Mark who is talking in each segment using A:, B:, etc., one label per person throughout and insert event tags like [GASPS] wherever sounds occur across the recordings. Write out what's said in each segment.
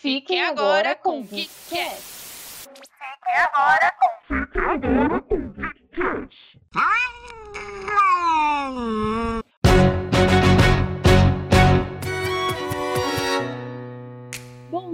A: Fique agora com o Geekcast.
B: Fique agora com Fique agora com Geekcast.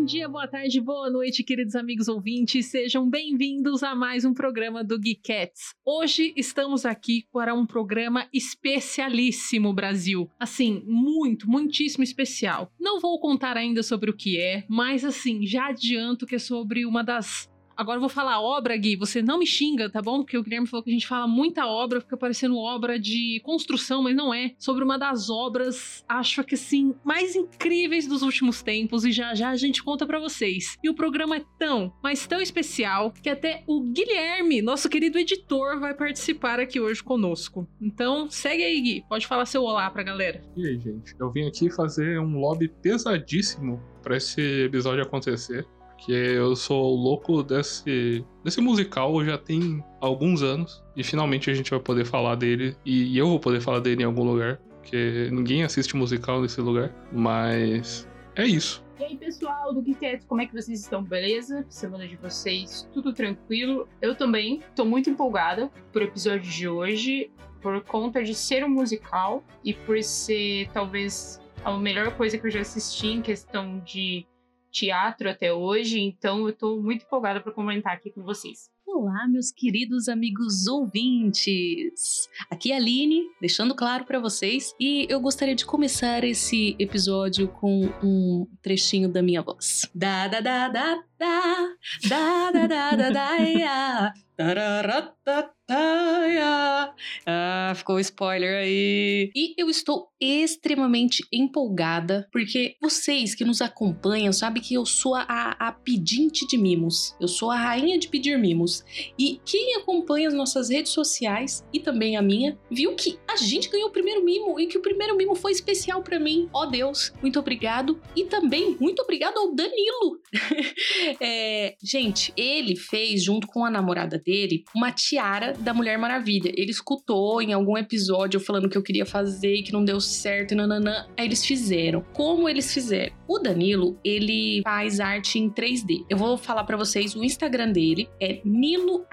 C: Dia, boa tarde, boa noite, queridos amigos ouvintes. Sejam bem-vindos a mais um programa do Geekettes. Hoje estamos aqui para um programa especialíssimo, Brasil. Assim, muito, muitíssimo especial. Não vou contar ainda sobre o que é, mas assim, já adianto que é sobre uma das Agora eu vou falar obra, Gui. Você não me xinga, tá bom? Porque o Guilherme falou que a gente fala muita obra, fica parecendo obra de construção, mas não é. Sobre uma das obras, acho que assim, mais incríveis dos últimos tempos. E já já a gente conta para vocês. E o programa é tão, mas tão especial, que até o Guilherme, nosso querido editor, vai participar aqui hoje conosco. Então, segue aí, Gui. Pode falar seu olá pra galera.
D: E aí, gente? Eu vim aqui fazer um lobby pesadíssimo para esse episódio acontecer que eu sou louco desse, desse musical já tem alguns anos e finalmente a gente vai poder falar dele e eu vou poder falar dele em algum lugar, porque ninguém assiste musical nesse lugar, mas é isso.
A: E aí, pessoal do Geekette, como é que vocês estão? Beleza? Semana de vocês, tudo tranquilo? Eu também tô muito empolgada pro episódio de hoje, por conta de ser um musical e por ser talvez a melhor coisa que eu já assisti em questão de teatro até hoje, então eu tô muito empolgada para comentar aqui com vocês.
E: Olá, meus queridos amigos ouvintes! Aqui é a Aline, deixando claro para vocês, e eu gostaria de começar esse episódio com um trechinho da minha voz. Da da da da da da da da da da da ah, ficou spoiler aí. E eu estou extremamente empolgada, porque vocês que nos acompanham sabem que eu sou a, a pedinte de mimos. Eu sou a rainha de pedir mimos. E quem acompanha as nossas redes sociais e também a minha, viu que a gente ganhou o primeiro mimo e que o primeiro mimo foi especial para mim. Ó oh, Deus, muito obrigado. E também muito obrigado ao Danilo. [LAUGHS] é, gente, ele fez, junto com a namorada dele, uma tiara da Mulher Maravilha. Ele escutou em algum episódio falando que eu queria fazer e que não deu certo e nananã. Aí eles fizeram. Como eles fizeram? O Danilo, ele faz arte em 3D. Eu vou falar para vocês o Instagram dele é Nilo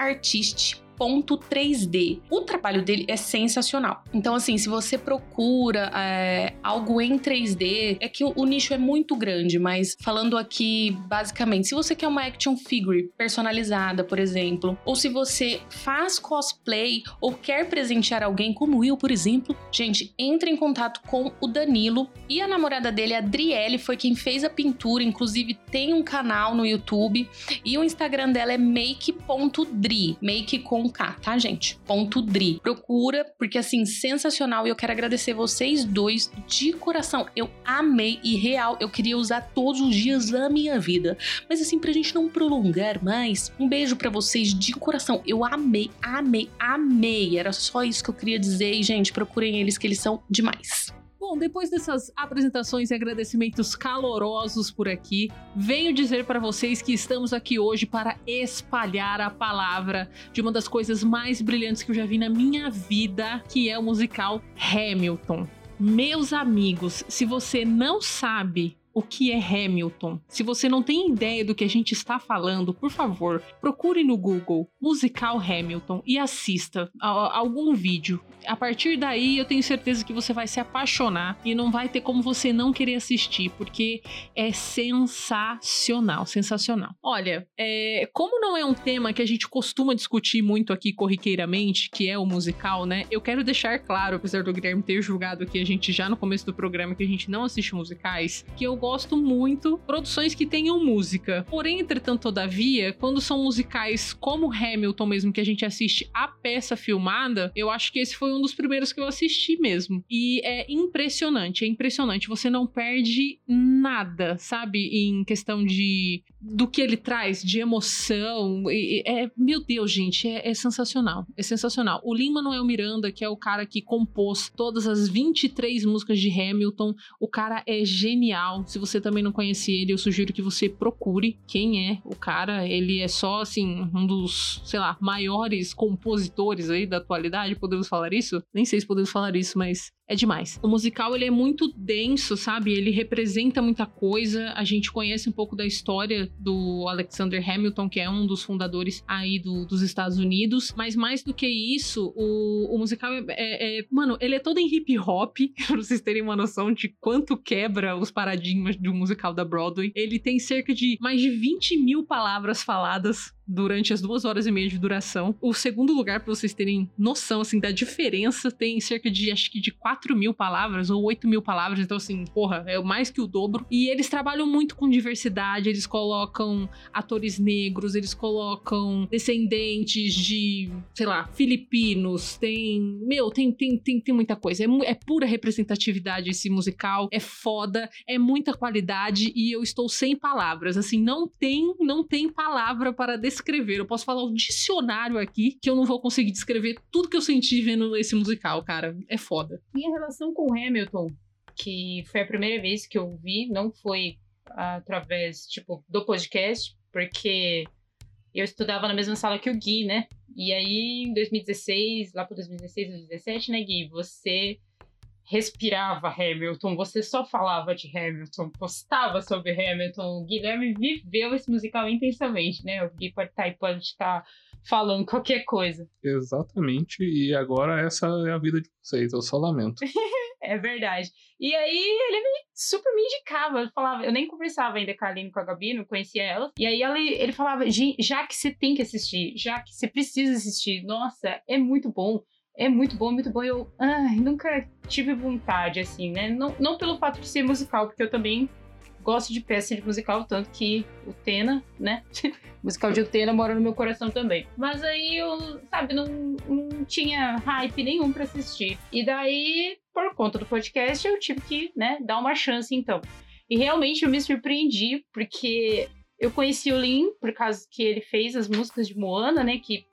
E: Artist 3D. O trabalho dele é sensacional. Então, assim, se você procura é, algo em 3D, é que o, o, nicho é muito grande, mas falando aqui, basicamente, se você quer uma action figure personalizada, por exemplo, ou se você faz cosplay ou quer presentear alguém, como eu, por exemplo, gente, entre em contato com o Danilo e a namorada dele, a Adriele, foi quem fez a pintura, inclusive tem um canal no YouTube e o Instagram dela é make.dri, make com K, tá, gente? Ponto Dri. Procura, porque assim, sensacional. E eu quero agradecer vocês dois de coração. Eu amei e real, eu queria usar todos os dias da minha vida. Mas assim, pra gente não prolongar mais, um beijo para vocês de coração. Eu amei, amei, amei. Era só isso que eu queria dizer. E, gente, procurem eles que eles são demais.
C: Bom, depois dessas apresentações e agradecimentos calorosos por aqui, venho dizer para vocês que estamos aqui hoje para espalhar a palavra de uma das coisas mais brilhantes que eu já vi na minha vida, que é o musical Hamilton. Meus amigos, se você não sabe o que é Hamilton. Se você não tem ideia do que a gente está falando, por favor, procure no Google musical Hamilton e assista a, a algum vídeo. A partir daí, eu tenho certeza que você vai se apaixonar e não vai ter como você não querer assistir, porque é sensacional, sensacional. Olha, é, como não é um tema que a gente costuma discutir muito aqui corriqueiramente, que é o musical, né? Eu quero deixar claro, apesar do Guilherme ter julgado aqui a gente já no começo do programa que a gente não assiste musicais, que eu gosto muito produções que tenham música. Porém, entretanto, todavia, quando são musicais como Hamilton mesmo, que a gente assiste a peça filmada, eu acho que esse foi um dos primeiros que eu assisti mesmo. E é impressionante, é impressionante. Você não perde nada, sabe? Em questão de do que ele traz, de emoção. E, é, meu Deus, gente, é, é sensacional. É sensacional. O Lin Manuel Miranda, que é o cara que compôs todas as 23 músicas de Hamilton, o cara é genial se você também não conhece ele, eu sugiro que você procure quem é o cara. Ele é só, assim, um dos, sei lá, maiores compositores aí da atualidade, podemos falar isso isso? Nem sei se podemos falar isso, mas é demais. O musical ele é muito denso, sabe? Ele representa muita coisa. A gente conhece um pouco da história do Alexander Hamilton, que é um dos fundadores aí do, dos Estados Unidos. Mas mais do que isso, o, o musical é, é, é, Mano, ele é todo em hip hop, [LAUGHS] pra vocês terem uma noção de quanto quebra os paradigmas de um musical da Broadway. Ele tem cerca de mais de 20 mil palavras faladas durante as duas horas e meia de duração. O segundo lugar, para vocês terem noção, assim, da diferença, tem cerca de, acho que de 4 mil palavras ou 8 mil palavras. Então, assim, porra, é mais que o dobro. E eles trabalham muito com diversidade, eles colocam atores negros, eles colocam descendentes de, sei lá, filipinos, tem... Meu, tem, tem, tem, tem muita coisa. É, é pura representatividade esse musical, é foda, é muita qualidade e eu estou sem palavras. Assim, não tem, não tem palavra para descrever descrever. Eu posso falar o dicionário aqui que eu não vou conseguir descrever tudo que eu senti vendo esse musical, cara. É foda.
A: Minha relação com Hamilton, que foi a primeira vez que eu vi, não foi através, tipo, do podcast, porque eu estudava na mesma sala que o Gui, né? E aí, em 2016, lá para 2016, 2017, né, Gui? Você respirava Hamilton, você só falava de Hamilton, postava sobre Hamilton. O Guilherme viveu esse musical intensamente, né? O Gui pode estar tá, pode estar falando qualquer coisa.
D: Exatamente, e agora essa é a vida de vocês, eu só lamento. [LAUGHS]
A: é verdade. E aí ele me, super me indicava, eu falava, eu nem conversava ainda com a Aline com a Gabi, não conhecia ela. E aí ela, ele falava, já que você tem que assistir, já que você precisa assistir, nossa, é muito bom é muito bom, muito bom. Eu ai, nunca tive vontade, assim, né? Não, não pelo fato de ser musical, porque eu também gosto de peça de musical, tanto que o Tena, né? [LAUGHS] musical de Utena mora no meu coração também. Mas aí eu, sabe, não, não tinha hype nenhum para assistir. E daí, por conta do podcast, eu tive que, né, dar uma chance então. E realmente eu me surpreendi, porque eu conheci o Lin por causa que ele fez as músicas de Moana, né? Que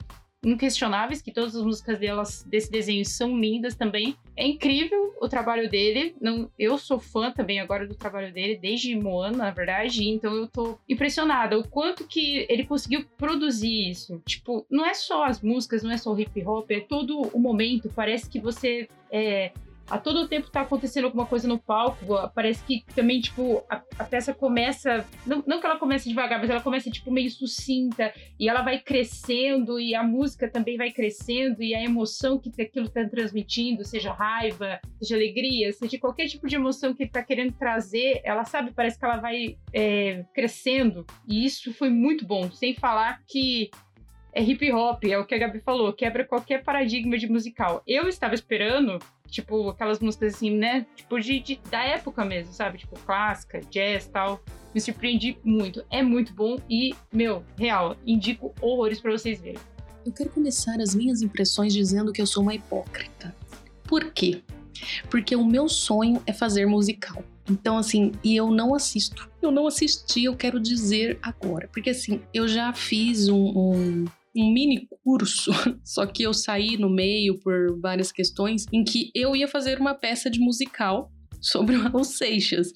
A: inquestionáveis, que todas as músicas delas, desse desenho são lindas também. É incrível o trabalho dele. Não, eu sou fã também agora do trabalho dele, desde Moana, na verdade. Então eu tô impressionada o quanto que ele conseguiu produzir isso. Tipo, não é só as músicas, não é só o hip hop, é todo o momento. Parece que você é, a todo tempo tá acontecendo alguma coisa no palco. Parece que também, tipo, a, a, peça começa. Não, não que ela comece devagar, mas ela começa, tipo, meio sucinta. E ela vai crescendo, e a música também vai crescendo, e a emoção que aquilo tá transmitindo, seja raiva, seja alegria, seja qualquer tipo de emoção que ele tá querendo trazer, ela sabe, parece que ela vai é, crescendo. E isso foi muito bom. Sem falar que é hip hop, é o que a Gabi falou, quebra qualquer paradigma de musical. Eu estava esperando tipo, aquelas músicas assim, né? Tipo, de, de, da época mesmo, sabe? Tipo, clássica, jazz tal. Me surpreendi muito. É muito bom e, meu, real, indico horrores para vocês verem.
E: Eu quero começar as minhas impressões dizendo que eu sou uma hipócrita. Por quê? Porque o meu sonho é fazer musical. Então, assim, e eu não assisto. Eu não assisti, eu quero dizer agora. Porque, assim, eu já fiz um, um um mini curso, [LAUGHS] só que eu saí no meio por várias questões, em que eu ia fazer uma peça de musical sobre o Raul Seixas.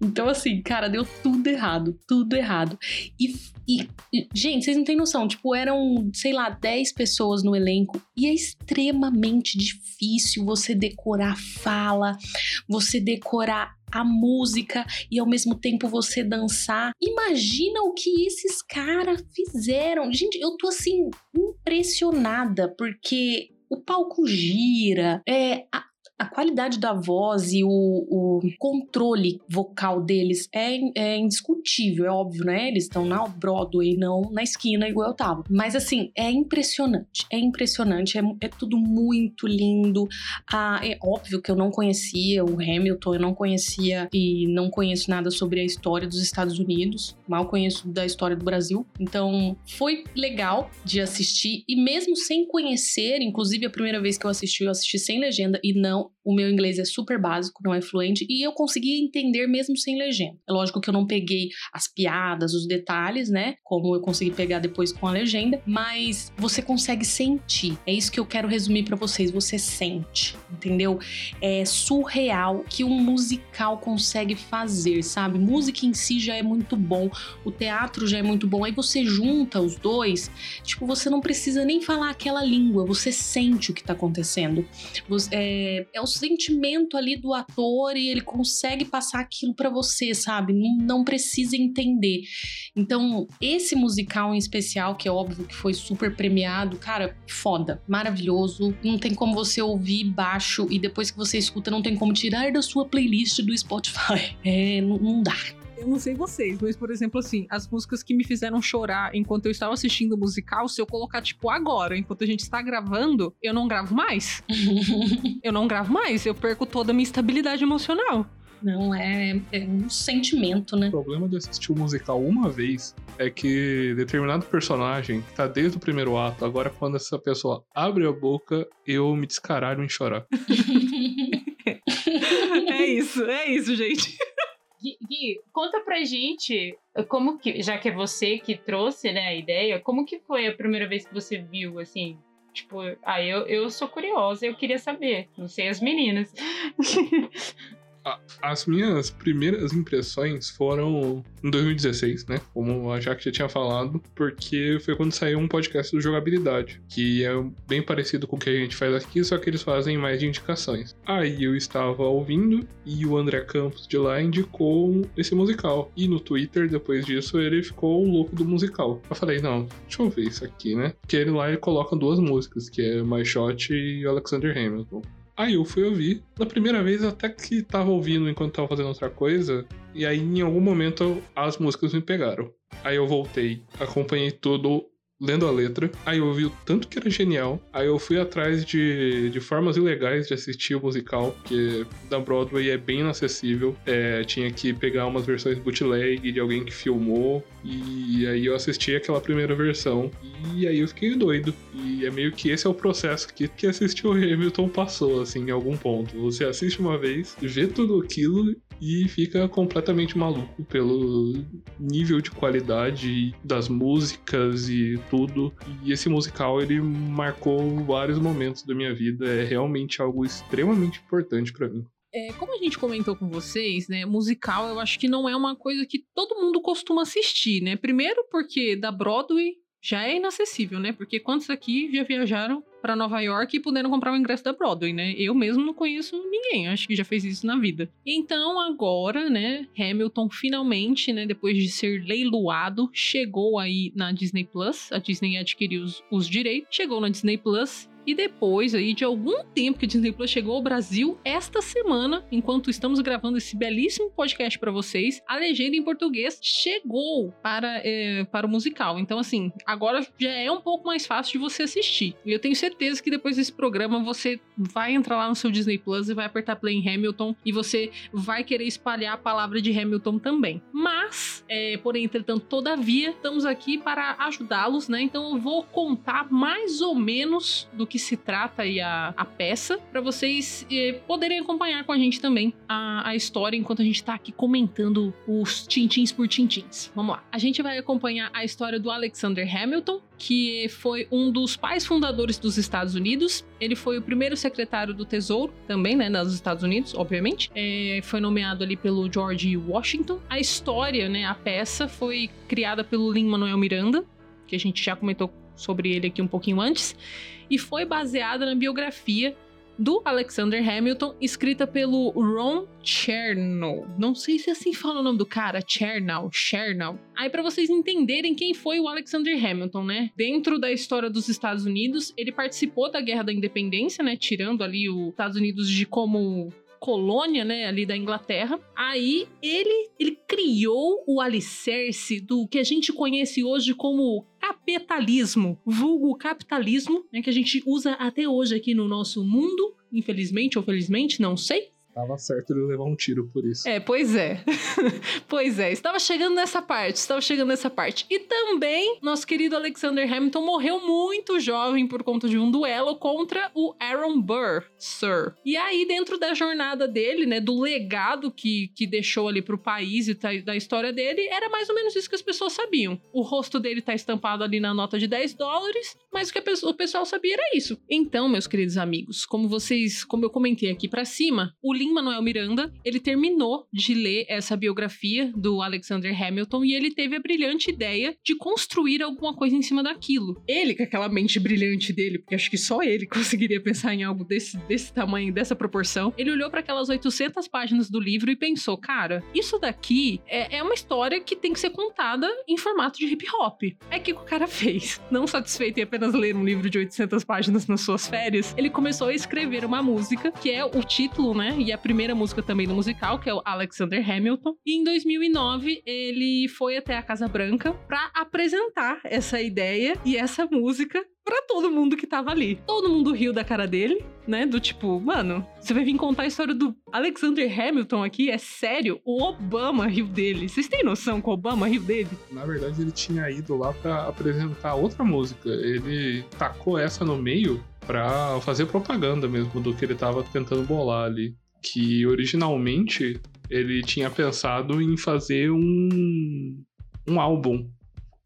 E: Então, assim, cara, deu tudo errado, tudo errado. E, e, gente, vocês não têm noção, tipo, eram, sei lá, 10 pessoas no elenco e é extremamente difícil você decorar fala, você decorar a música e ao mesmo tempo você dançar. Imagina o que esses caras fizeram. Gente, eu tô assim impressionada porque o palco gira, é, a, a qualidade da voz e o, o controle vocal deles é, é, indiscutível, é óbvio, né? Eles estão na Broadway, não na esquina igual eu tava. Mas assim, é impressionante, é impressionante, é, é tudo muito lindo. Ah, é óbvio que eu não conhecia o Hamilton, eu não conhecia e não conheço nada sobre a história dos Estados Unidos, mal conheço da história do Brasil. Então foi legal de assistir e mesmo sem conhecer, inclusive a primeira vez que eu assisti, eu assisti sem legenda e não don't o meu inglês é super básico, não é fluente, e eu conseguia entender mesmo sem legenda. É lógico que eu não peguei as piadas, os detalhes, né? Como eu consegui pegar depois com a legenda, mas você consegue sentir. É isso que eu quero resumir para vocês. Você sente, entendeu? É surreal que um musical consegue fazer, sabe? Música em si já é muito bom, o teatro já é muito bom. Aí você junta os dois, tipo, você não precisa nem falar aquela língua, você sente o que tá acontecendo. Você, é, é o sentimento ali do ator e ele consegue passar aquilo para você, sabe? Não, não precisa entender. Então, esse musical em especial, que é óbvio que foi super premiado, cara, foda, maravilhoso. Não tem como você ouvir baixo e depois que você escuta, não tem como tirar da sua playlist do Spotify. [LAUGHS] É, não, não dá.
C: Eu não sei vocês, mas, por exemplo, assim, as músicas que me fizeram chorar enquanto eu estava assistindo o musical, se eu colocar, tipo, agora, enquanto a gente está gravando, eu não gravo mais. [LAUGHS] eu não gravo mais, eu perco toda a minha estabilidade emocional.
E: Não, é, é um sentimento, né?
D: O problema de assistir o musical uma vez é que determinado personagem que tá desde o primeiro ato, agora quando essa pessoa abre a boca, eu me descaralho em chorar. [LAUGHS] [LAUGHS]
C: é isso, é isso, gente.
A: Gui, conta pra gente como que, já que é você que trouxe, né, a ideia, como que foi a primeira vez que você viu, assim, tipo, ah, eu, eu sou curiosa, eu queria saber, não sei as meninas. [LAUGHS]
D: As minhas primeiras impressões foram em 2016, né? Como a Jaque já tinha falado, porque foi quando saiu um podcast do Jogabilidade, que é bem parecido com o que a gente faz aqui, só que eles fazem mais de indicações. Aí eu estava ouvindo e o André Campos de lá indicou esse musical. E no Twitter, depois disso, ele ficou louco do musical. Eu falei, não, deixa eu ver isso aqui, né? Porque ele lá ele coloca duas músicas, que é My Shot e Alexander Hamilton. Aí eu fui ouvir. Na primeira vez eu até que tava ouvindo enquanto tava fazendo outra coisa. E aí em algum momento as músicas me pegaram. Aí eu voltei, acompanhei tudo lendo a letra. Aí eu vi o tanto que era genial. Aí eu fui atrás de, de formas ilegais de assistir o musical, porque da Broadway é bem inacessível. É, tinha que pegar umas versões bootleg de alguém que filmou. E aí eu assisti aquela primeira versão. E aí eu fiquei doido. E é meio que esse é o processo que, que assistir o Hamilton passou, assim, em algum ponto. Você assiste uma vez, vê tudo aquilo e fica completamente maluco pelo nível de qualidade das músicas e tudo. E esse musical ele marcou vários momentos da minha vida. É realmente algo extremamente importante pra mim.
C: É, como a gente comentou com vocês, né, musical eu acho que não é uma coisa que todo mundo costuma assistir, né? Primeiro porque da Broadway já é inacessível, né? Porque quantos aqui já viajaram para Nova York e puderam comprar o ingresso da Broadway, né? Eu mesmo não conheço ninguém, acho que já fez isso na vida. Então agora, né, Hamilton finalmente, né, depois de ser leiloado, chegou aí na Disney Plus. A Disney adquiriu os, os direitos, chegou na Disney Plus e depois aí de algum tempo que Disney Plus chegou ao Brasil, esta semana, enquanto estamos gravando esse belíssimo podcast para vocês, a legenda em português chegou para, é, para o musical. Então, assim, agora já é um pouco mais fácil de você assistir. E eu tenho certeza que depois desse programa você vai entrar lá no seu Disney Plus e vai apertar play em Hamilton e você vai querer espalhar a palavra de Hamilton também. Mas, é, porém, entretanto, todavia, estamos aqui para ajudá-los, né? Então eu vou contar mais ou menos do que se trata aí a, a peça, para vocês eh, poderem acompanhar com a gente também a, a história enquanto a gente tá aqui comentando os tintins por tintins. Vamos lá. A gente vai acompanhar a história do Alexander Hamilton, que foi um dos pais fundadores dos Estados Unidos. Ele foi o primeiro secretário do Tesouro, também, né, nos Estados Unidos, obviamente. É, foi nomeado ali pelo George Washington. A história, né, a peça, foi criada pelo Lin-Manuel Miranda, que a gente já comentou sobre ele aqui um pouquinho antes, e foi baseada na biografia do Alexander Hamilton, escrita pelo Ron Chernow. Não sei se assim fala o nome do cara, Chernow, Chernow. Aí para vocês entenderem quem foi o Alexander Hamilton, né? Dentro da história dos Estados Unidos, ele participou da Guerra da Independência, né, tirando ali os Estados Unidos de como colônia, né, ali da Inglaterra. Aí ele ele criou o alicerce do que a gente conhece hoje como capitalismo, vulgo capitalismo, né, que a gente usa até hoje aqui no nosso mundo, infelizmente ou felizmente, não sei.
D: Tava certo ele levar um tiro por isso.
C: É, pois é. [LAUGHS] pois é, estava chegando nessa parte, estava chegando nessa parte. E também, nosso querido Alexander Hamilton morreu muito jovem por conta de um duelo contra o Aaron Burr, Sir. E aí, dentro da jornada dele, né, do legado que, que deixou ali pro país e tá- da história dele, era mais ou menos isso que as pessoas sabiam. O rosto dele tá estampado ali na nota de 10 dólares, mas o que o pessoal sabia era isso. Então, meus queridos amigos, como vocês, como eu comentei aqui pra cima, o Lin-Manuel Miranda, ele terminou de ler essa biografia do Alexander Hamilton e ele teve a brilhante ideia de construir alguma coisa em cima daquilo. Ele, com aquela mente brilhante dele, porque acho que só ele [LAUGHS] conseguiria pensar em algo desse, desse tamanho, dessa proporção, ele olhou para aquelas 800 páginas do livro e pensou, cara, isso daqui é, é uma história que tem que ser contada em formato de hip hop. É que o cara [LAUGHS] fez. Não satisfeito em apenas ler um livro de 800 páginas nas suas férias, ele começou a escrever uma música, que é o título, né? E a primeira música também do musical, que é o Alexander Hamilton. E em 2009, ele foi até a Casa Branca para apresentar essa ideia e essa música pra todo mundo que tava ali. Todo mundo riu da cara dele, né? Do tipo, mano, você vai vir contar a história do Alexander Hamilton aqui? É sério? O Obama riu dele. Vocês têm noção que o Obama riu dele?
D: Na verdade, ele tinha ido lá pra apresentar outra música. Ele tacou essa no meio pra fazer propaganda mesmo do que ele tava tentando bolar ali. Que originalmente ele tinha pensado em fazer um, um álbum.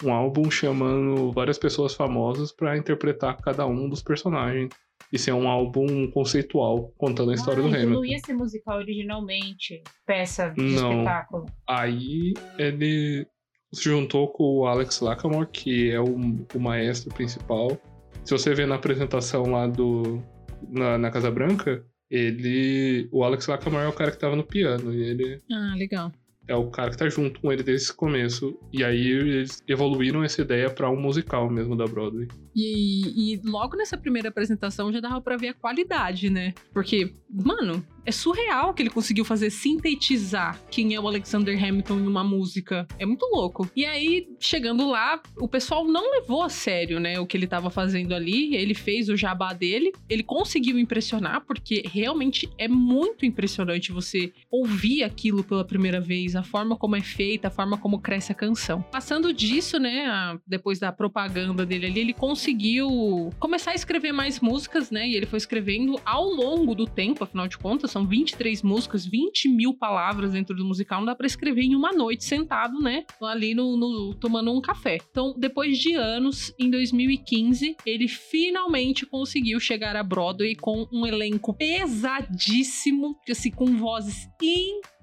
D: Um álbum chamando várias pessoas famosas pra interpretar cada um dos personagens. E ser um álbum conceitual, contando a história
A: ah,
D: do
A: então
D: Hamilton.
A: não ia ser musical originalmente, peça de
D: Não.
A: espetáculo.
D: Aí ele se juntou com o Alex Lacamoire, que é o, o maestro principal. Se você vê na apresentação lá do na, na Casa Branca, ele. O Alex Lacamoire é o cara que tava no piano. E ele
C: Ah, legal.
D: é o cara que tá junto com ele desde o começo. E aí eles evoluíram essa ideia pra um musical mesmo da Broadway.
C: E, e logo nessa primeira apresentação já dava pra ver a qualidade, né? Porque, mano, é surreal que ele conseguiu fazer sintetizar quem é o Alexander Hamilton em uma música. É muito louco. E aí, chegando lá, o pessoal não levou a sério, né? O que ele tava fazendo ali. Ele fez o jabá dele. Ele conseguiu impressionar, porque realmente é muito impressionante você ouvir aquilo pela primeira vez, a forma como é feita, a forma como cresce a canção. Passando disso, né? depois da propaganda dele ali, ele conseguiu começar a escrever mais músicas, né? E ele foi escrevendo ao longo do tempo, afinal de contas, são 23 músicas, 20 mil palavras dentro do musical. Não dá pra escrever em uma noite sentado, né? Ali no, no- tomando um café. Então, depois de anos, em 2015, ele finalmente conseguiu chegar a Broadway com um elenco pesadíssimo, assim, com vozes incríveis.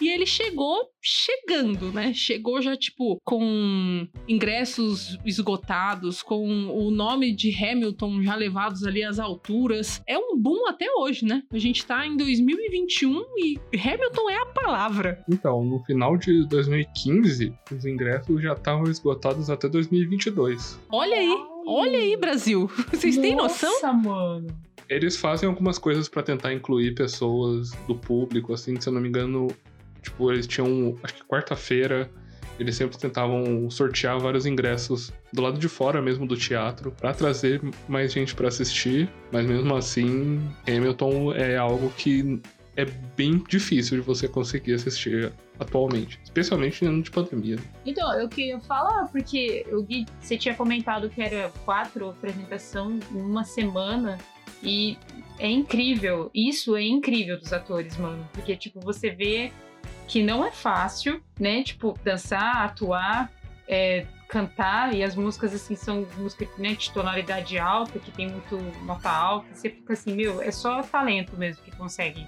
C: E ele chegou chegando, né? Chegou já, tipo, com ingressos esgotados, com o nome de Hamilton já levados ali às alturas. É um boom até hoje, né? A gente tá em 2021 e Hamilton é a palavra.
D: Então, no final de 2015, os ingressos já estavam esgotados até 2022.
C: Olha aí, olha aí, Brasil. Vocês têm noção?
A: Nossa, mano.
D: Eles fazem algumas coisas pra tentar incluir pessoas do público, assim, se eu não me engano, tipo, eles tinham, acho que quarta-feira, eles sempre tentavam sortear vários ingressos do lado de fora mesmo do teatro pra trazer mais gente pra assistir, mas mesmo assim, Hamilton é algo que é bem difícil de você conseguir assistir atualmente, especialmente em ano de pandemia.
A: Então, eu queria falar, porque o Gui, você tinha comentado que era quatro apresentação em uma semana. E é incrível. Isso é incrível dos atores, mano. Porque, tipo, você vê que não é fácil, né? Tipo, dançar, atuar, é, cantar. E as músicas, assim, são músicas né, de tonalidade alta, que tem muito nota alta. Você fica assim, meu, é só talento mesmo que consegue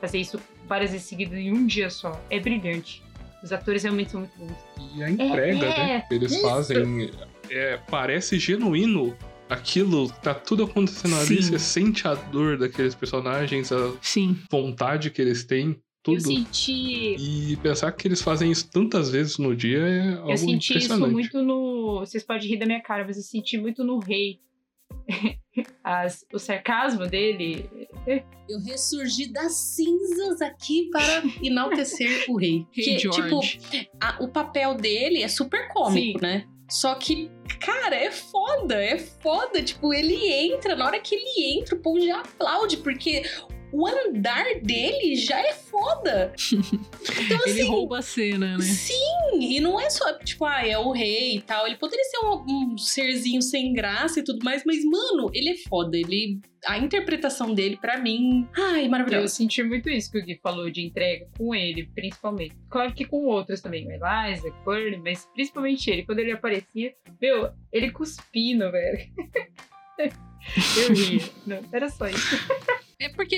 A: fazer isso várias vezes seguidas em um dia só. É brilhante. Os atores realmente são muito bons.
D: E a entrega,
A: É,
D: né? que Eles
A: isso.
D: fazem. é, parece genuíno. Aquilo, tá tudo acontecendo ali,
C: Sim.
D: você sente a dor daqueles personagens, a
C: Sim.
D: vontade que eles têm,
A: Eu
D: tudo.
A: senti
D: E pensar que eles fazem isso tantas vezes no dia é algo
A: Eu senti isso muito no. Vocês podem rir da minha cara, mas eu senti muito no rei. [LAUGHS] As- o sarcasmo dele.
E: Eu ressurgi das cinzas aqui para enaltecer o rei.
C: Hey,
E: Que,
C: George.
E: tipo, a- o papel dele é super cômico, né? Só que, cara, é foda, é foda. Tipo, ele entra, na hora que ele entra, o povo já aplaude, porque o andar dele já é foda. [LAUGHS] Então,
C: Ele
E: assim,
C: rouba a cena, né?
E: Sim, e não é só, tipo, ah, é o rei e tal. Ele poderia ser um, um serzinho sem graça e tudo mais, mas, mano, ele é foda. Ele. A interpretação dele, pra mim. Ai,
A: Eu
E: maravilhoso.
A: senti muito isso que o Gui falou de entrega com ele, principalmente. Claro que com outros também, o Eliza, Courtney, mas principalmente ele. Quando ele aparecia, meu, ele cuspindo, velho. [LAUGHS] Eu ria. Não, era só isso. [LAUGHS]
C: É porque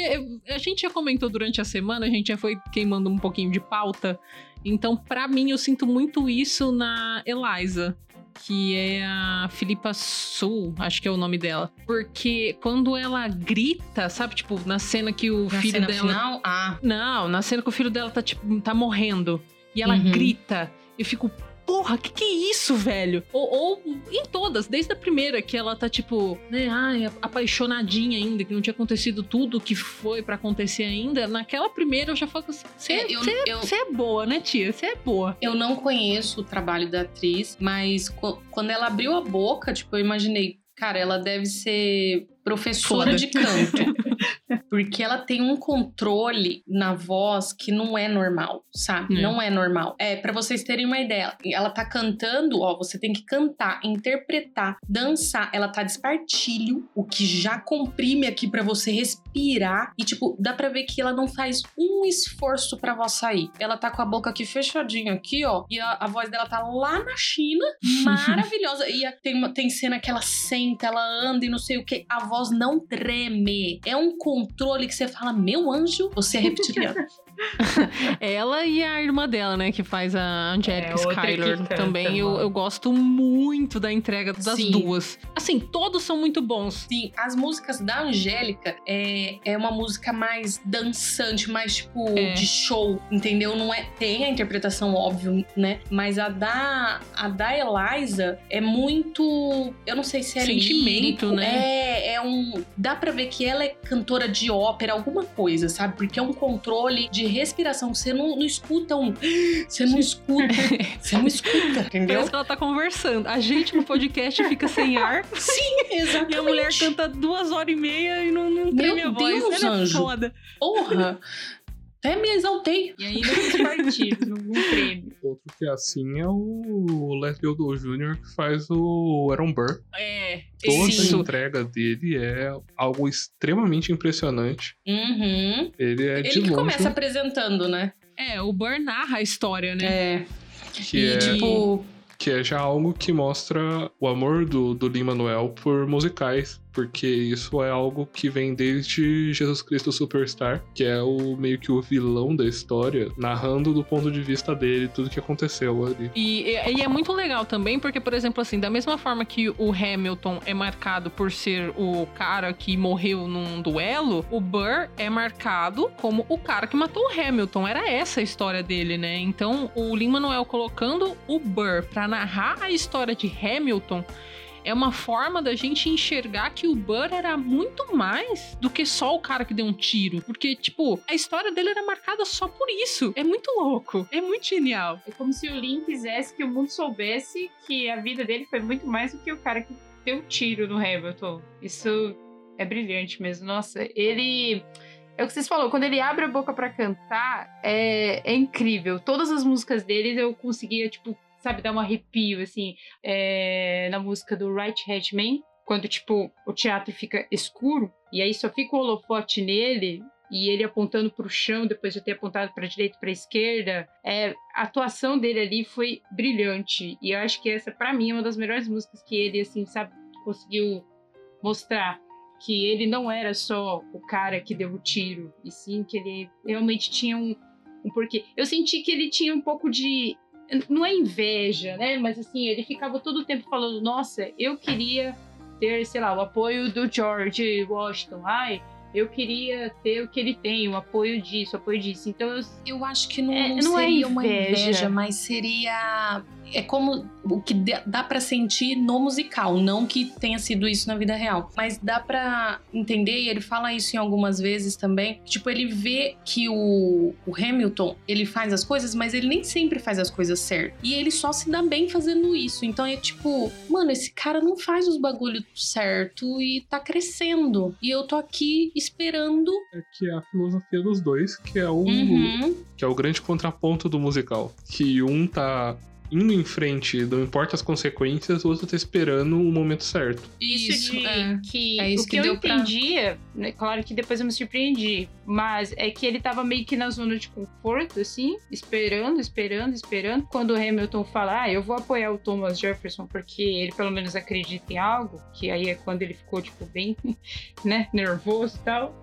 C: a gente já comentou durante a semana, a gente já foi queimando um pouquinho de pauta. Então, pra mim, eu sinto muito isso na Eliza, que é a Filipa Sul, acho que é o nome dela. Porque quando ela grita, sabe, tipo, na cena que o
E: Na
C: filho
E: cena
C: dela.
E: final, ah,
C: Não, na cena que o filho dela tá, tipo, tá morrendo. E ela
E: Uhum.
C: grita. Eu fico, porra, que que é isso, velho? Ou, ou em todas, desde a primeira, que ela tá, tipo, né, ai, apaixonadinha ainda, que não tinha acontecido tudo que foi pra acontecer ainda. Naquela primeira eu já falo assim, você
E: É, eu- eu-
C: é boa, né, tia? Você é boa.
E: eu não conheço o trabalho da atriz, mas qu- quando ela abriu a boca, tipo, eu imaginei, cara, ela deve ser professora
C: Foda.
E: de canto. [LAUGHS] Porque ela tem um controle na voz que não é normal, sabe?
C: É.
E: Não é normal. É, para vocês terem uma ideia, ela tá cantando, ó, você tem que cantar, interpretar, dançar. Ela tá de espartilho, o que já comprime aqui pra você respirar. E, tipo, dá pra ver que ela não faz um esforço pra voz sair. Ela tá com a boca aqui fechadinha, aqui, ó. E a, a voz dela tá lá na China, [LAUGHS] maravilhosa. e a- tem, uma- tem cena que ela senta, ela anda e não sei o que. A voz não treme. É um controle que você fala, meu anjo, você é reptiliano. [LAUGHS] [LAUGHS]
C: Ela e a irmã dela, né, que faz a Angelica
A: É, canta,
C: Também eu, eu gosto muito da entrega das
E: Sim.
C: duas. Assim, todos são muito bons.
E: Sim, as músicas da Angélica é, é uma música mais dançante, mais tipo
C: É.
E: de show, entendeu? Não é tem a interpretação óbvio, né? Mas a da a da Eliza é muito, eu não sei se é
C: Sentimento,
E: lírico,
C: né?
E: É, é um, dá pra ver que ela é cantora de ópera, alguma coisa, sabe? Porque é um controle de respiração, você não, não escuta um, [GASPS] [LAUGHS] você não escuta, você não escuta, entendeu?
C: Parece que ela tá conversando. A gente no podcast fica sem ar [LAUGHS]
E: Sim, exatamente.
C: e a mulher canta duas horas e meia e não, não treme a voz.
E: Deus,
C: Ela é foda.
E: Porra! Até me exaltei.
A: E ainda partidos, não, não treme.
D: Outro que é assim é o Leslie Odom Jr., que faz o Aaron Burr.
C: É,
D: Toda
C: isso.
D: a entrega dele é algo extremamente impressionante.
E: Uhum.
D: Ele é
E: Ele
D: de
E: que
D: longe
E: começa apresentando, né?
C: É, o Burr narra a história, né?
E: É.
D: que
E: e
D: é,
E: tipo,
D: que é já algo que mostra o amor do, do Lin-Manuel por musicais. Porque isso é algo que vem desde Jesus Cristo Superstar, que é o meio que o vilão da história, narrando do ponto de vista dele tudo que aconteceu ali.
C: E, e é muito legal também, porque, por exemplo, assim, da mesma forma que o Hamilton é marcado por ser o cara que morreu num duelo, o Burr é marcado como o cara que matou o Hamilton. Era essa a história dele, né? Então, o Lin-Manuel colocando o Burr pra narrar a história de Hamilton é uma forma da gente enxergar que o Burr era muito mais do que só o cara que deu um tiro. Porque, tipo, a história dele era marcada só por isso. É muito louco. É muito genial.
A: É como se o Lin quisesse que o mundo soubesse que a vida dele foi muito mais do que o cara que deu um tiro no Hamilton. Isso é brilhante mesmo. Nossa, ele. É o que vocês falaram, quando ele abre a boca pra cantar, é, é incrível. Todas as músicas dele eu conseguia, tipo, sabe, dar um arrepio, assim. É, na música do Right Hatman, quando, tipo, o teatro fica escuro, e aí só fica o holofote nele, e ele apontando para o chão depois de ter apontado para a direita e para a esquerda. É, a atuação dele ali foi brilhante e eu acho que essa para mim é uma das melhores músicas que ele assim sabe conseguiu mostrar que ele não era só o cara que deu o tiro e sim que ele realmente tinha um, um porquê. Eu senti que ele tinha um pouco de não é inveja, né? Mas assim ele ficava todo o tempo falando: Nossa, eu queria ter, sei lá, o apoio do George Washington. Ai, eu queria ter o que ele tem, o apoio disso, o apoio disso. Então eu
E: eu acho que não,
A: É,
E: não
A: não é
E: seria uma
A: inveja.
E: inveja, mas seria. É como o que dá- pra sentir no musical, não que tenha sido isso na vida real, mas dá pra entender, e ele fala isso em algumas vezes também, tipo, ele vê que o, o Hamilton, ele faz as coisas, mas ele nem sempre faz as coisas certas. E ele só se dá bem fazendo isso. Então é tipo, mano, esse cara não faz os bagulhos certo e tá crescendo. E eu tô aqui esperando.
D: É que é a filosofia dos dois, que é o,
E: Uhum.
D: que é o grande contraponto do musical. Que um tá indo em frente, não importa as consequências, o outro tá esperando o momento certo.
A: Isso, de
E: é.
A: que
E: É isso
A: o que,
E: que
A: eu
E: deu pra-
A: entendia, né, claro que depois eu me surpreendi, mas é que ele tava meio que na zona de conforto, assim, esperando, esperando, esperando. Quando o Hamilton fala, ah, eu vou apoiar o Thomas Jefferson porque ele pelo menos acredita em algo, que aí é quando ele ficou, tipo, bem, [LAUGHS] né, nervoso e tal,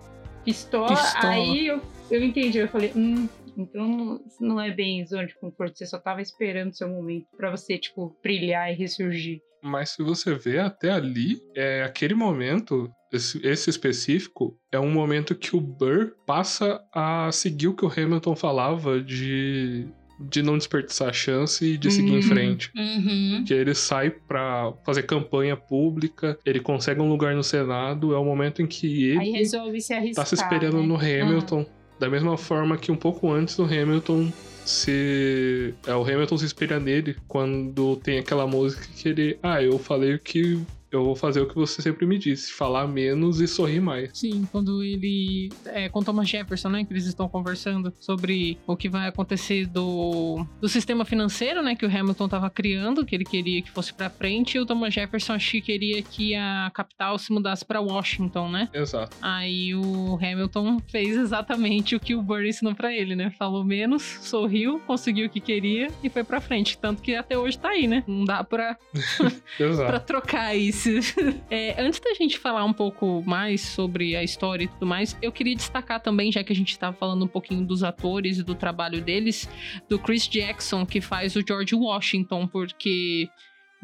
A: pistola.
C: Pistola.
A: Aí eu, eu entendi, eu falei, hum. Então não é bem zona de conforto, você só tava esperando o seu momento pra você, tipo, brilhar e ressurgir.
D: Mas se você vê até ali, é aquele momento, esse, esse específico, é um momento que o Burr passa a seguir o que o Hamilton falava de, de não desperdiçar a chance e de seguir em
A: Uhum.
D: frente.
E: Uhum.
D: Que ele sai pra fazer campanha pública, ele consegue um lugar no Senado, é o momento em que
A: Aí
D: ele
A: resolve se arriscar.
D: tá se esperando
A: né?
D: no Hamilton. Da mesma forma que um pouco antes do Hamilton se. É, o Hamilton se espelha nele quando tem aquela música que ele. Ah, eu falei o que. Eu vou fazer o que você sempre me disse: falar menos e sorrir mais.
C: Sim, quando ele. É, com Thomas Jefferson, né? Que eles estão conversando sobre o que vai acontecer do, do sistema financeiro, né? Que o Hamilton tava criando, que ele queria que fosse pra frente. E o Thomas Jefferson acho que queria que a capital se mudasse pra Washington, né?
D: Exato.
C: Aí o Hamilton fez exatamente o que o Burr ensinou pra ele, né? Falou menos, sorriu, conseguiu o que queria e foi pra frente. Tanto que até hoje tá aí, né? Não dá pra, [LAUGHS] pra trocar isso. [LAUGHS] É, antes da gente falar um pouco mais sobre a história e tudo mais, eu queria destacar também, já que a gente tava falando um pouquinho dos atores e do trabalho deles, do Chris Jackson, que faz o George Washington, porque.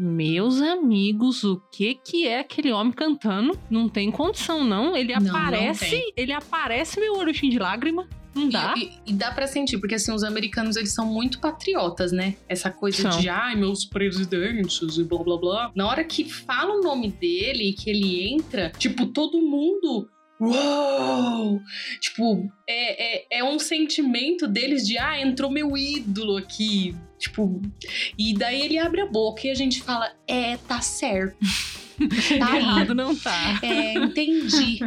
C: Meus amigos, o que que é aquele homem cantando? Não tem condição, não. Ele
E: Não, não
C: aparece,
E: tem.
C: ele aparece meu olho de lágrima. Não dá.
E: E, e- e dá pra sentir, porque assim, os americanos eles são muito patriotas, né? Essa coisa
C: São.
E: de, ai, meus presidentes e blá blá blá. Na hora que fala o nome dele e que ele entra, tipo, todo mundo. Uou! Tipo, é, é, é um sentimento deles de, ah, entrou meu ídolo aqui. Tipo, e daí ele abre a boca e a gente fala, é, tá certo. [LAUGHS] Tá.
C: Errado não tá.
E: É, entendi.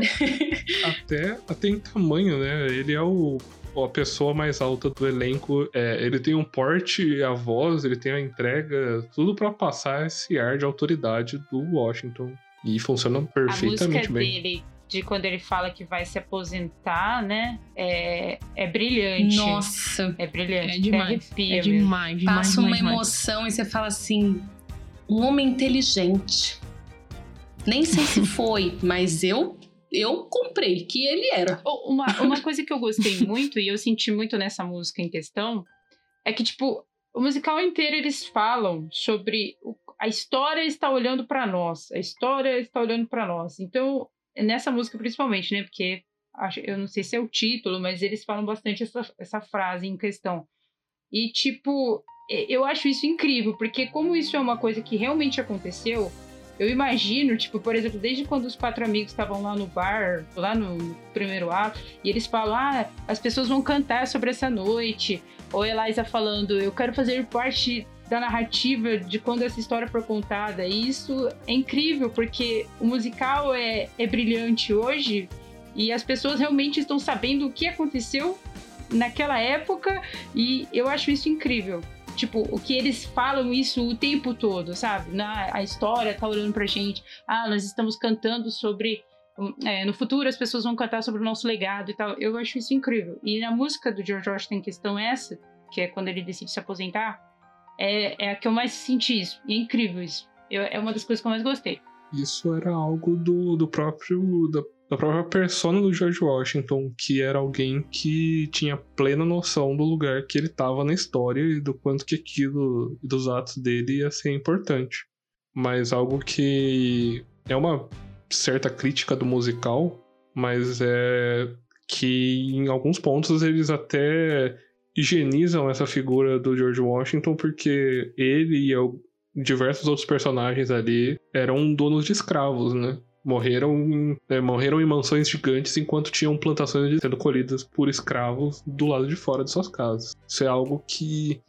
E: [LAUGHS]
D: Até, até em tamanho, né? Ele é o. A pessoa mais alta do elenco, é, ele tem um porte, a voz, ele tem a entrega, tudo pra passar esse ar de autoridade do Washington. E funciona
A: A música
D: perfeitamente bem.
A: dele, de quando ele fala que vai se aposentar, né? É, é brilhante.
E: Nossa.
A: É brilhante.
C: É demais.
A: Arrepia
C: É demais, demais,
E: passa uma
C: demais, demais.
E: emoção e você fala assim: um homem inteligente. Nem sei se [LAUGHS] foi, mas eu eu comprei que ele era.
A: Uma, uma coisa que eu gostei [LAUGHS] muito e eu senti muito nessa música em questão é que, tipo, o musical inteiro eles falam sobre o- a história está olhando pra nós, a história está olhando pra nós. Então, nessa música principalmente, né? Porque acho- eu não sei se é o título, mas eles falam bastante essa, essa frase em questão. E, tipo, eu acho isso incrível, porque como isso é uma coisa que realmente aconteceu, eu imagino, tipo, por exemplo, desde quando os quatro amigos estavam lá no bar, lá no primeiro ato, e eles falam, ah, as pessoas vão cantar sobre essa noite. Ou Eliza falando, eu quero fazer parte da narrativa de quando essa história for contada. E isso é incrível, porque o musical é, é brilhante hoje e as pessoas realmente estão sabendo o que aconteceu naquela época e eu acho isso incrível. Tipo, o que eles falam isso o tempo todo, sabe? Na, a história tá olhando pra gente. Ah, nós estamos cantando sobre. hum, é, no futuro as pessoas vão cantar sobre o nosso legado e tal. Eu acho isso incrível. E na música do George Washington em questão essa, que é quando ele decide se aposentar, é, é a que eu mais senti isso. E é incrível isso. Eu- é uma das coisas que eu mais gostei.
D: Isso era algo do, do próprio. Da, da própria persona do George Washington, que era alguém que tinha plena noção do lugar que ele estava na história e do quanto que aquilo, dos atos dele ia ser importante. Mas algo que é uma certa crítica do musical, mas é que em alguns pontos eles até higienizam essa figura do George Washington porque ele e al- diversos outros personagens ali eram donos de escravos, né? Morreram em, é, morreram em mansões gigantes enquanto tinham plantações sendo colhidas por escravos do lado de fora de suas casas. Isso é algo que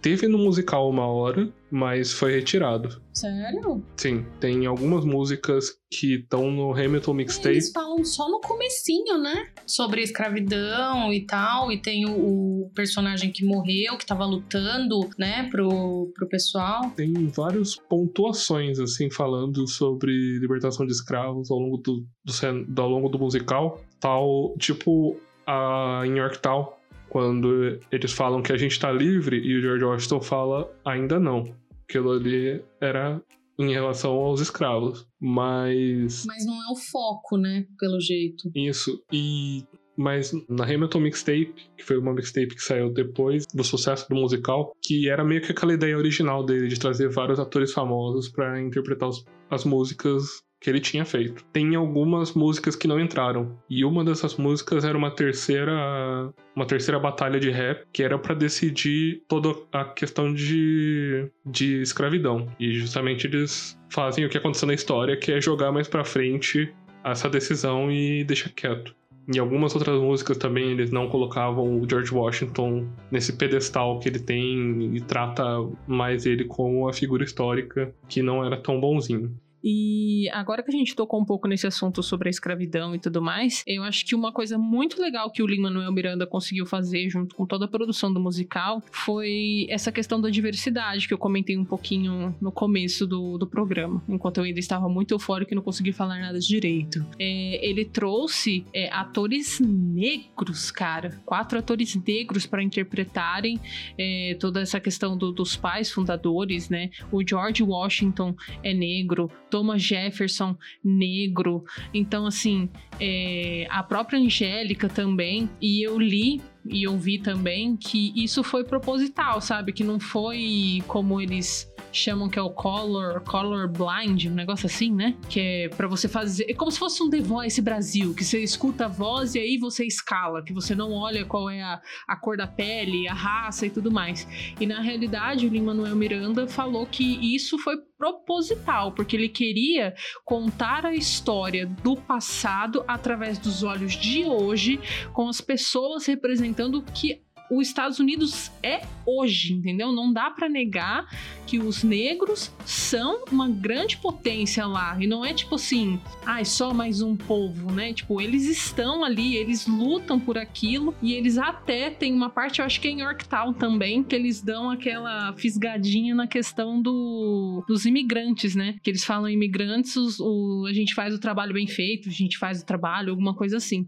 D: Teve no musical uma hora, mas foi retirado.
E: Sério?
D: Sim, tem algumas músicas que estão no Hamilton Mixtape.
E: Eles falam só no comecinho, né? Sobre escravidão e tal. E tem o, o personagem que morreu, que tava lutando, né, pro, pro pessoal.
D: Tem várias pontuações, assim, falando sobre libertação de escravos ao longo do, do, ao longo do musical. Tal, tipo a em Yorktown, quando eles falam que a gente tá livre e o George Washington fala ainda não. Aquilo ali era em relação aos escravos. Mas
E: Mas não é o foco, né? Pelo jeito.
D: Isso, e. Mas na Hamilton Mixtape, que foi uma mixtape que saiu depois do sucesso do musical, que era meio que aquela ideia original dele de trazer vários atores famosos pra interpretar as músicas que ele tinha feito. Tem algumas músicas que não entraram, e uma dessas músicas era uma terceira uma terceira batalha de rap, que era pra decidir toda a questão de de escravidão. E justamente eles fazem o que aconteceu na história, que é jogar mais pra frente essa decisão e deixar quieto. Em algumas outras músicas também eles não colocavam o George Washington nesse pedestal que ele tem e trata mais ele como a figura histórica que não era tão bonzinho.
C: E agora que a gente tocou um pouco nesse assunto sobre a escravidão e tudo mais, eu acho que uma coisa muito legal que o Lin-Manuel Miranda conseguiu fazer junto com toda a produção do musical foi essa questão da diversidade que eu comentei um pouquinho no começo do, do programa, enquanto eu ainda estava muito eufórico e não consegui falar nada direito. É, ele trouxe é, atores negros, cara, quatro atores negros para interpretarem é, toda essa questão do- dos pais fundadores, né? O George Washington é negro, Thomas Jefferson negro. Então, assim, é, a própria Angélica também. E eu li e eu vi também que isso foi proposital, sabe? Que não foi como eles chamam que é o color, color blind, um negócio assim, né? Que é pra você fazer, é como se fosse um The Voice Brasil, que você escuta a voz e aí você escala, que você não olha qual é a, a cor da pele, a raça e tudo mais. E na realidade, o Lin-Manuel Miranda falou que isso foi proposital, porque ele queria contar a história do passado através dos olhos de hoje, com as pessoas representando o que os Estados Unidos é hoje, entendeu? Não dá pra negar que os negros são uma grande potência lá. E não é tipo assim, ah, é só mais um povo, né? Tipo, eles estão ali, eles lutam por aquilo e eles até tem uma parte, eu acho que é em Yorktown também, que eles dão aquela fisgadinha na questão do, dos imigrantes, né? Que eles falam imigrantes, os- o, a gente faz o trabalho bem feito, a gente faz o trabalho, alguma coisa assim.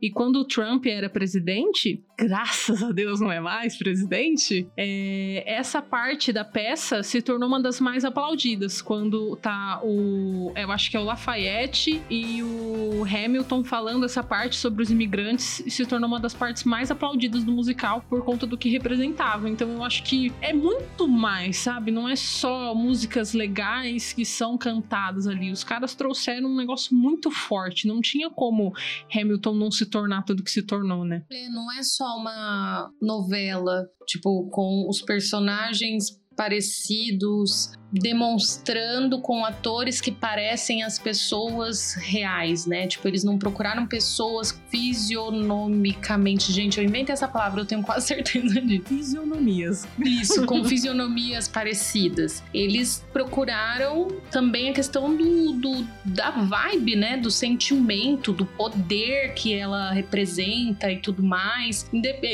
C: E quando o Trump era presidente, graças a Deus não é mais presidente, é, essa parte da peça se tornou uma das mais aplaudidas. Quando tá o. Eu acho que é o Lafayette e o Hamilton falando essa parte sobre os imigrantes se tornou uma das partes mais aplaudidas do musical por conta do que representava. Então eu acho que é muito mais, sabe? Não é só músicas legais que são cantadas ali. Os caras trouxeram um negócio muito forte. Não tinha como Hamilton não se tornar tudo que se tornou, né?
E: É, não é só uma novela, tipo, com os personagens parecidos, demonstrando com atores que parecem as pessoas reais, né? Tipo, eles não procuraram pessoas fisionomicamente. Gente, eu inventei essa palavra, eu tenho quase certeza [LAUGHS] disso.
C: Fisionomias.
E: Isso, com [LAUGHS] fisionomias parecidas. Eles procuraram também a questão do, do- da vibe, né? Do sentimento, do poder que ela representa e tudo mais.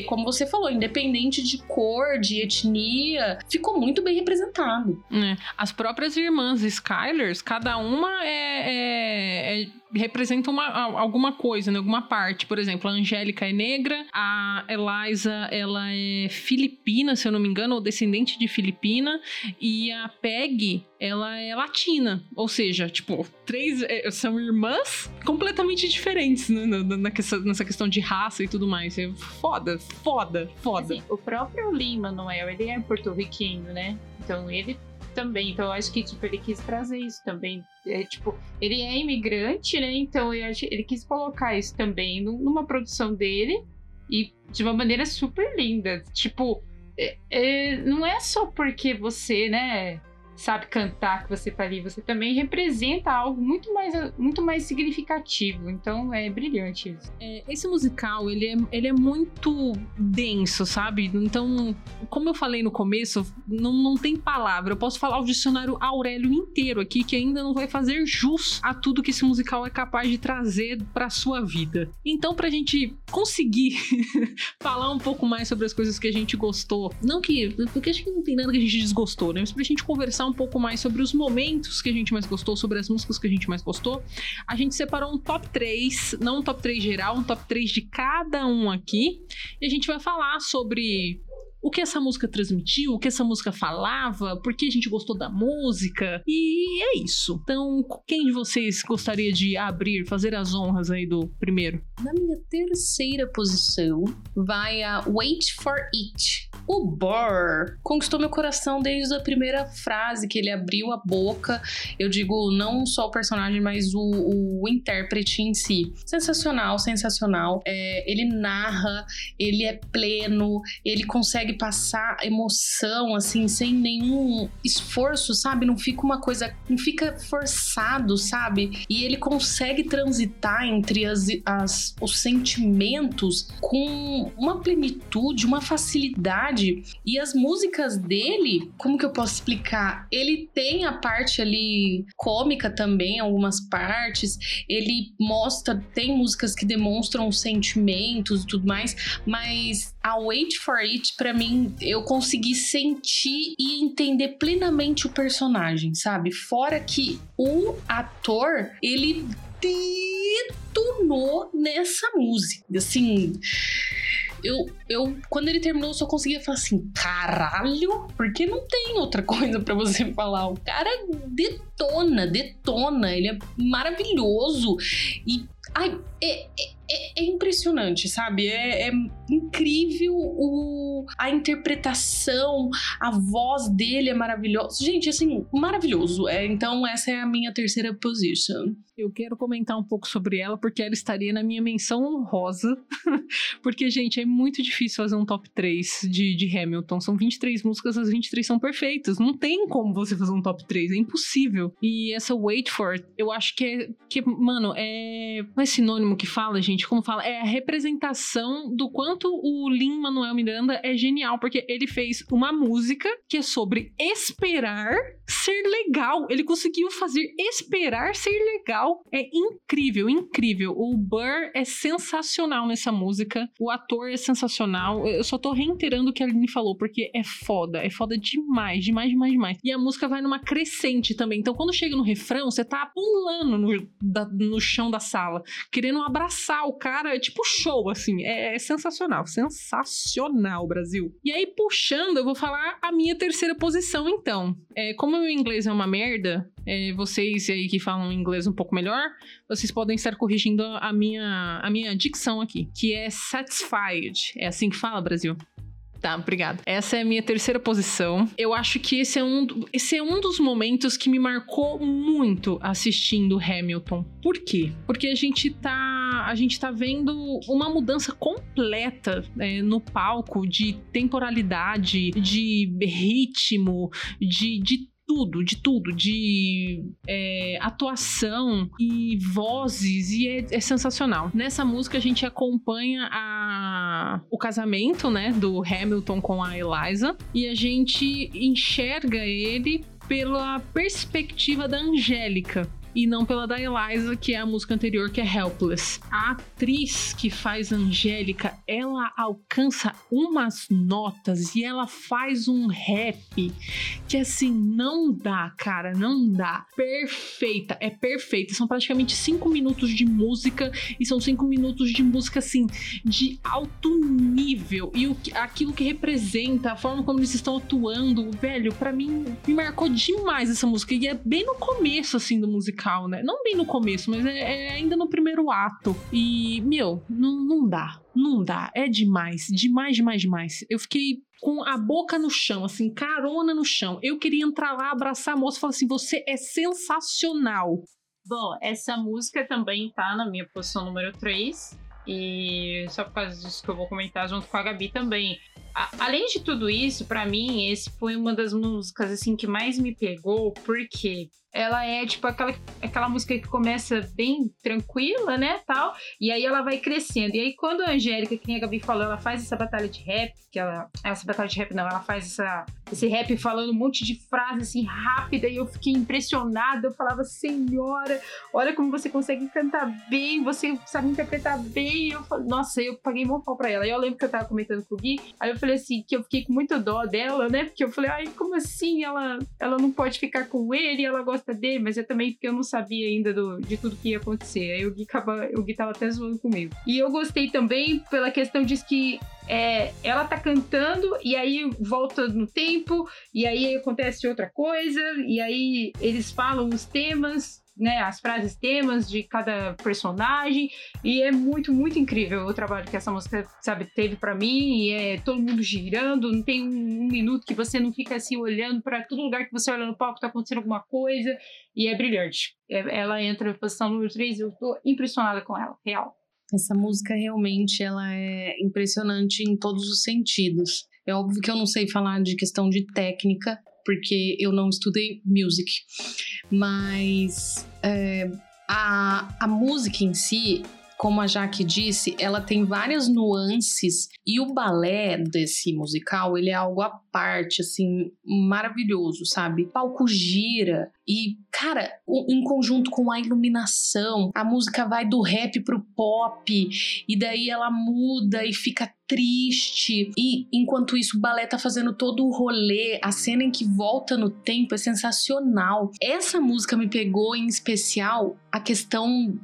E: Como você falou, independente de cor, de etnia, ficou muito bem representado.
C: É, As próprias irmãs Skylers, cada uma é, é- é- representa uma, alguma coisa, né? alguma parte. Por exemplo, a Angélica é negra, a Eliza ela é filipina, se eu não me engano, ou descendente de filipina, e a Peg ela é latina. Ou seja, tipo, três é, são irmãs completamente diferentes né? nessa questão de raça e tudo mais. É foda, foda, foda.
A: Assim, o próprio Lin Manuel, ele é porto-riquenho, né? Então ele também, então eu acho que tipo ele quis trazer isso também. É, tipo, ele é imigrante, né? Então eu acho, ele quis colocar isso também nu- numa produção dele e de uma maneira super linda. Tipo, é- é, não é só porque você, né? Sabe cantar, que você tá ali, você também representa algo muito mais, muito mais significativo. Então é brilhante isso.
C: É, esse musical, ele é, ele é muito denso, sabe? Então, como eu falei no começo, não, não tem palavra. Eu posso falar o dicionário Aurélio inteiro aqui, que ainda não vai fazer jus a tudo que esse musical é capaz de trazer pra sua vida. Então, pra gente conseguir [LAUGHS] falar um pouco mais sobre as coisas que a gente gostou, não que. Porque acho que não tem nada que a gente desgostou, né? Mas pra gente conversar um pouco mais sobre os momentos que a gente mais gostou, sobre as músicas que a gente mais gostou, a gente separou um top 3, não um top 3 geral, um top 3 de cada um aqui. E a gente vai falar sobre o que essa música transmitiu, o que essa música falava, por que a gente gostou da música. E é isso. Então, quem de vocês gostaria de abrir, fazer as honras aí do primeiro?
E: Na minha terceira posição vai a Wait for It. O Burr conquistou meu coração desde a primeira frase que ele abriu a boca. Eu digo não só o personagem, mas o, o intérprete em si. Sensacional, sensacional. É, ele narra, ele é pleno, ele consegue passar emoção assim sem nenhum esforço, sabe? Não fica uma coisa, não fica forçado, sabe? E ele consegue transitar entre as, as os sentimentos com uma plenitude, uma facilidade. E as músicas dele, como que eu posso explicar? Ele tem a parte ali cômica também, algumas partes. Ele mostra, tem músicas que demonstram sentimentos e tudo mais, mas a Wait for It, para mim, eu consegui sentir e entender plenamente o personagem, sabe? Fora que o ator, ele detonou nessa música. Assim, eu, eu, quando ele terminou, eu só conseguia falar assim: caralho, porque não tem outra coisa para você falar. O cara detona, detona, ele é maravilhoso. E, ai, é, é, é, é impressionante, sabe? É, é incrível o, a interpretação, a voz dele é maravilhosa. Gente, assim, maravilhoso. É, então, essa é a minha terceira position.
C: Eu quero comentar um pouco sobre ela, porque ela estaria na minha menção honrosa. [LAUGHS] porque, gente, é muito difícil fazer um top 3 de, de Hamilton. São 23 músicas, as 23 são perfeitas. Não tem como você fazer um top 3, é impossível. E essa Wait For, eu acho que é. Que, mano, é. Não é sinônimo que fala, gente? Como fala? É a representação do quanto o Lin Manuel Miranda é genial, porque ele fez uma música que é sobre esperar ser legal. Ele conseguiu fazer esperar ser legal é incrível, incrível. O Burr é sensacional nessa música. O ator é sensacional. Eu só tô reiterando o que a Aline falou, porque é foda. É foda demais, demais, demais, demais. E a música vai numa crescente também. Então, quando chega no refrão, você tá pulando no, da, no chão da sala, querendo abraçar o cara. É tipo show, assim. É, é sensacional. Sensacional, Brasil. E aí, puxando, eu vou falar a minha terceira posição, então. É, como o inglês é uma merda, é, vocês aí que falam inglês um pouco melhor, vocês podem estar corrigindo a minha, a minha dicção aqui, que é satisfied. É assim que fala, Brasil? Tá, obrigada. Essa é a minha terceira posição. Eu acho que esse é um, esse é um dos momentos que me marcou muito assistindo Hamilton. Por quê? Porque a gente tá, a gente tá vendo uma mudança completa é, no palco de temporalidade, de ritmo, de, de tudo, de tudo, de é, atuação e vozes, e é, é, sensacional. Nessa música a gente acompanha a, o casamento, né, do Hamilton com a Eliza, e a gente enxerga ele pela perspectiva da Angélica, e não pela da Eliza, que é a música anterior, que é Helpless. A atriz que faz Angélica, ela alcança umas notas e ela faz um rap que assim não dá, cara, não dá. Perfeita, é perfeita. São praticamente cinco minutos de música e são cinco minutos de música assim de alto nível e o, aquilo que representa, a forma como eles estão atuando, velho, para mim me marcou demais essa música e é bem no começo assim do musical musical, né? Não bem no começo, mas é, é ainda no primeiro ato. E, meu, não, não dá. Não dá. É demais. Demais, demais, demais. Eu fiquei com a boca no chão, assim, carona no chão. Eu queria entrar lá, abraçar a moça e falar assim: você é sensacional.
A: Bom, essa música também tá na minha posição número 3. E só por causa disso que eu vou comentar junto com a Gabi também. a- além de tudo isso, pra mim, esse foi uma das músicas assim que mais me pegou, porque ela é tipo aquela, aquela música que começa bem tranquila, né, tal, e aí ela vai crescendo. E aí quando a Angélica, que nem a Gabi falou, ela faz essa batalha de rap, que ela, essa batalha de rap não, ela faz essa, esse rap falando um monte de frases assim rápida, e eu fiquei impressionada, eu falava, senhora, olha como você consegue cantar bem, você sabe interpretar bem. Eu falei, nossa, eu paguei mão pau pra ela. E eu lembro que eu tava comentando com o Gui, aí eu falei assim, que eu fiquei com muito dó dela, né? Porque eu falei, ai, como assim? Ela, ela não pode ficar com ele, ela gosta dele, mas é também porque eu não sabia ainda do, de tudo que ia acontecer. Aí o Gui, acaba, o Gui tava até zoando comigo. E eu gostei também pela questão de que é, ela tá cantando e aí volta no tempo, e aí acontece outra coisa, e aí eles falam os temas, né, as frases temas de cada personagem, e é muito, muito incrível o trabalho que essa música, sabe, teve pra mim, e é todo mundo girando, não tem um, um minuto que você não fica assim olhando pra todo lugar que você olha no palco tá acontecendo alguma coisa, e é brilhante. É- ela entra na posição número 3, eu tô impressionada com ela, real.
E: Essa música realmente ela é impressionante em todos os sentidos. É óbvio que eu não sei falar de questão de técnica, porque eu não estudei music, mas é, a, a música em si, como a Jaque disse, ela tem várias nuances e o balé desse musical, ele é algo à parte, assim, maravilhoso, sabe? O palco gira e, cara, em conjunto com a iluminação, a música vai do rap pro pop e daí ela muda e fica triste. E enquanto isso, o balé tá fazendo todo o rolê, a cena em que volta no tempo é sensacional. Essa música me pegou em especial a questão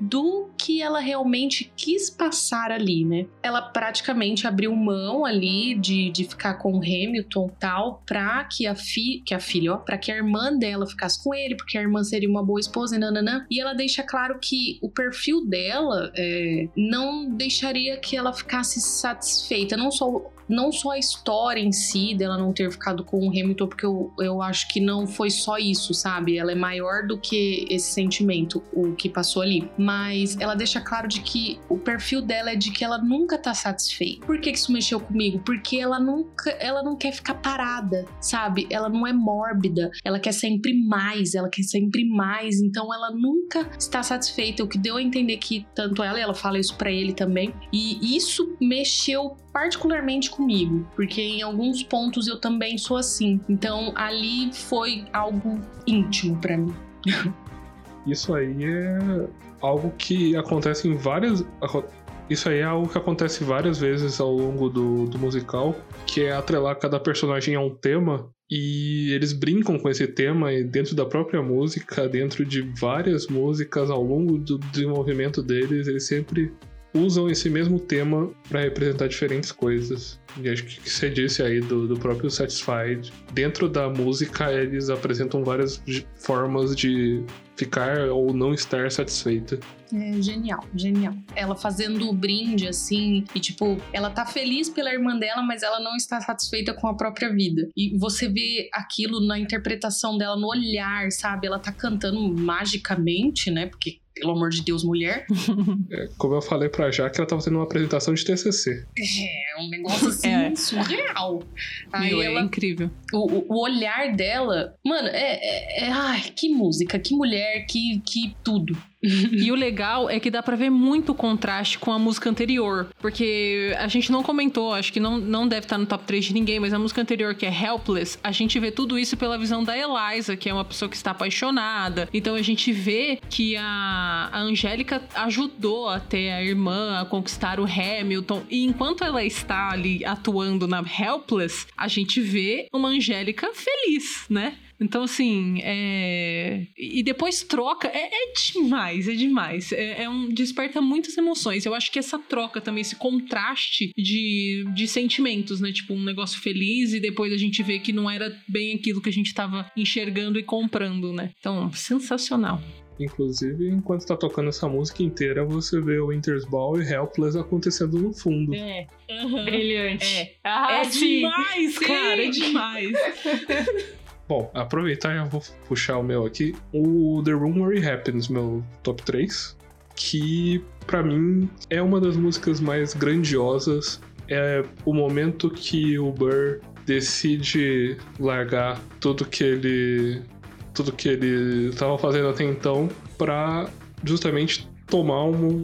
E: do que ela realmente quis passar ali, né? Ela praticamente abriu mão ali de, de ficar com o Hamilton tal, pra que a, fi, que a filha, ó, pra que a irmã dela ficasse com ele, porque a irmã seria uma boa esposa e nananã. E ela deixa claro que o perfil dela é, não deixaria que ela ficasse satisfeita, não só não só a história em si dela não ter ficado com o Hamilton, porque eu, eu acho que não foi só isso, sabe? Ela é maior do que esse sentimento, o que passou ali. Mas ela deixa claro de que o perfil dela é de que ela nunca tá satisfeita. Por que, que isso mexeu comigo? Porque ela nunca, ela não quer ficar parada, sabe? Ela não é mórbida, ela quer sempre mais, ela quer sempre mais, então ela nunca está satisfeita. O que deu a entender que tanto ela, ela fala isso pra ele também, e isso mexeu particularmente comigo, porque em alguns pontos eu também sou assim. Então ali foi algo íntimo pra mim. [LAUGHS]
D: Isso aí é algo que acontece em várias. Isso aí é algo que acontece várias vezes ao longo do, do musical, que é atrelar cada personagem a um tema. E eles brincam com esse tema e dentro da própria música, dentro de várias músicas ao longo do desenvolvimento deles, eles sempre usam esse mesmo tema para representar diferentes coisas. E acho que você disse aí do, do próprio Satisfied, dentro da música eles apresentam várias formas de ficar ou não estar satisfeita.
E: É genial, genial. Ela fazendo o brinde assim, e tipo, ela tá feliz pela irmã dela, mas ela não está satisfeita com a própria vida. E você vê aquilo na interpretação dela, no olhar, sabe? Ela tá cantando magicamente, né? Porque, pelo amor de Deus, mulher. [LAUGHS]
D: É, como eu falei pra Jaque, ela tava tendo uma apresentação de TCC.
E: É um negócio assim
C: É.
E: surreal. Aí
C: Meu,
E: ela
C: é incrível.
E: o, o- o olhar dela, mano, é, é, é- Ai, que música, que mulher, que, que tudo. [LAUGHS]
C: E o legal é que dá pra ver muito contraste com a música anterior. Porque a gente não comentou, acho que não, não deve estar no top 3 de ninguém, mas a música anterior, que é Helpless, a gente vê tudo isso pela visão da Eliza, que é uma pessoa que está apaixonada. Então a gente vê que a, a Angélica ajudou até a irmã a conquistar o Hamilton. E enquanto ela está ali atuando na Helpless, a gente vê uma Angélica feliz, né? Então, assim, é... E depois troca. É, é demais, é demais. É, é um... Desperta muitas emoções. Eu acho que essa troca também, esse contraste de, de sentimentos, né? Tipo, um negócio feliz e depois a gente vê que não era bem aquilo que a gente tava enxergando e comprando, né? Então, sensacional.
D: Inclusive, enquanto tá tocando essa música inteira, você vê o Winter's Ball e Helpless acontecendo no fundo.
C: É.
A: Brilhante.
C: É.
A: Ah,
C: é
A: sim.
C: demais,
A: Sim.
C: cara, é demais. [LAUGHS]
D: Bom, aproveitar já vou puxar o meu aqui. O The Where It Happens, meu top 3. Que, pra mim, é uma das músicas mais grandiosas é o momento que o Burr decide largar tudo que ele tudo que ele estava fazendo até então para justamente tomar um,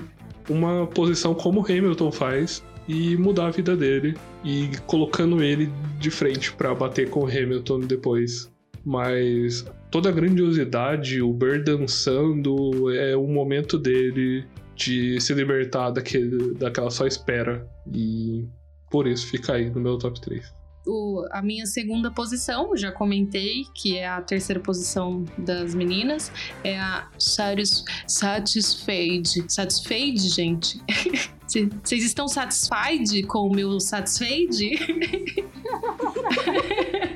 D: uma posição como Hamilton faz e mudar a vida dele e colocando ele de frente para bater com Hamilton depois. Mas toda a grandiosidade, o Burr dançando, é o momento dele de se libertar daquele, daquela só espera. E por isso fica aí no meu top 3.
E: O- a minha segunda posição, já comentei, que é a terceira posição das meninas, é a Satis, Satisfied. Satisfied, gente? [LAUGHS] Cê- Vocês estão satisfied com o meu satisfied? [LAUGHS]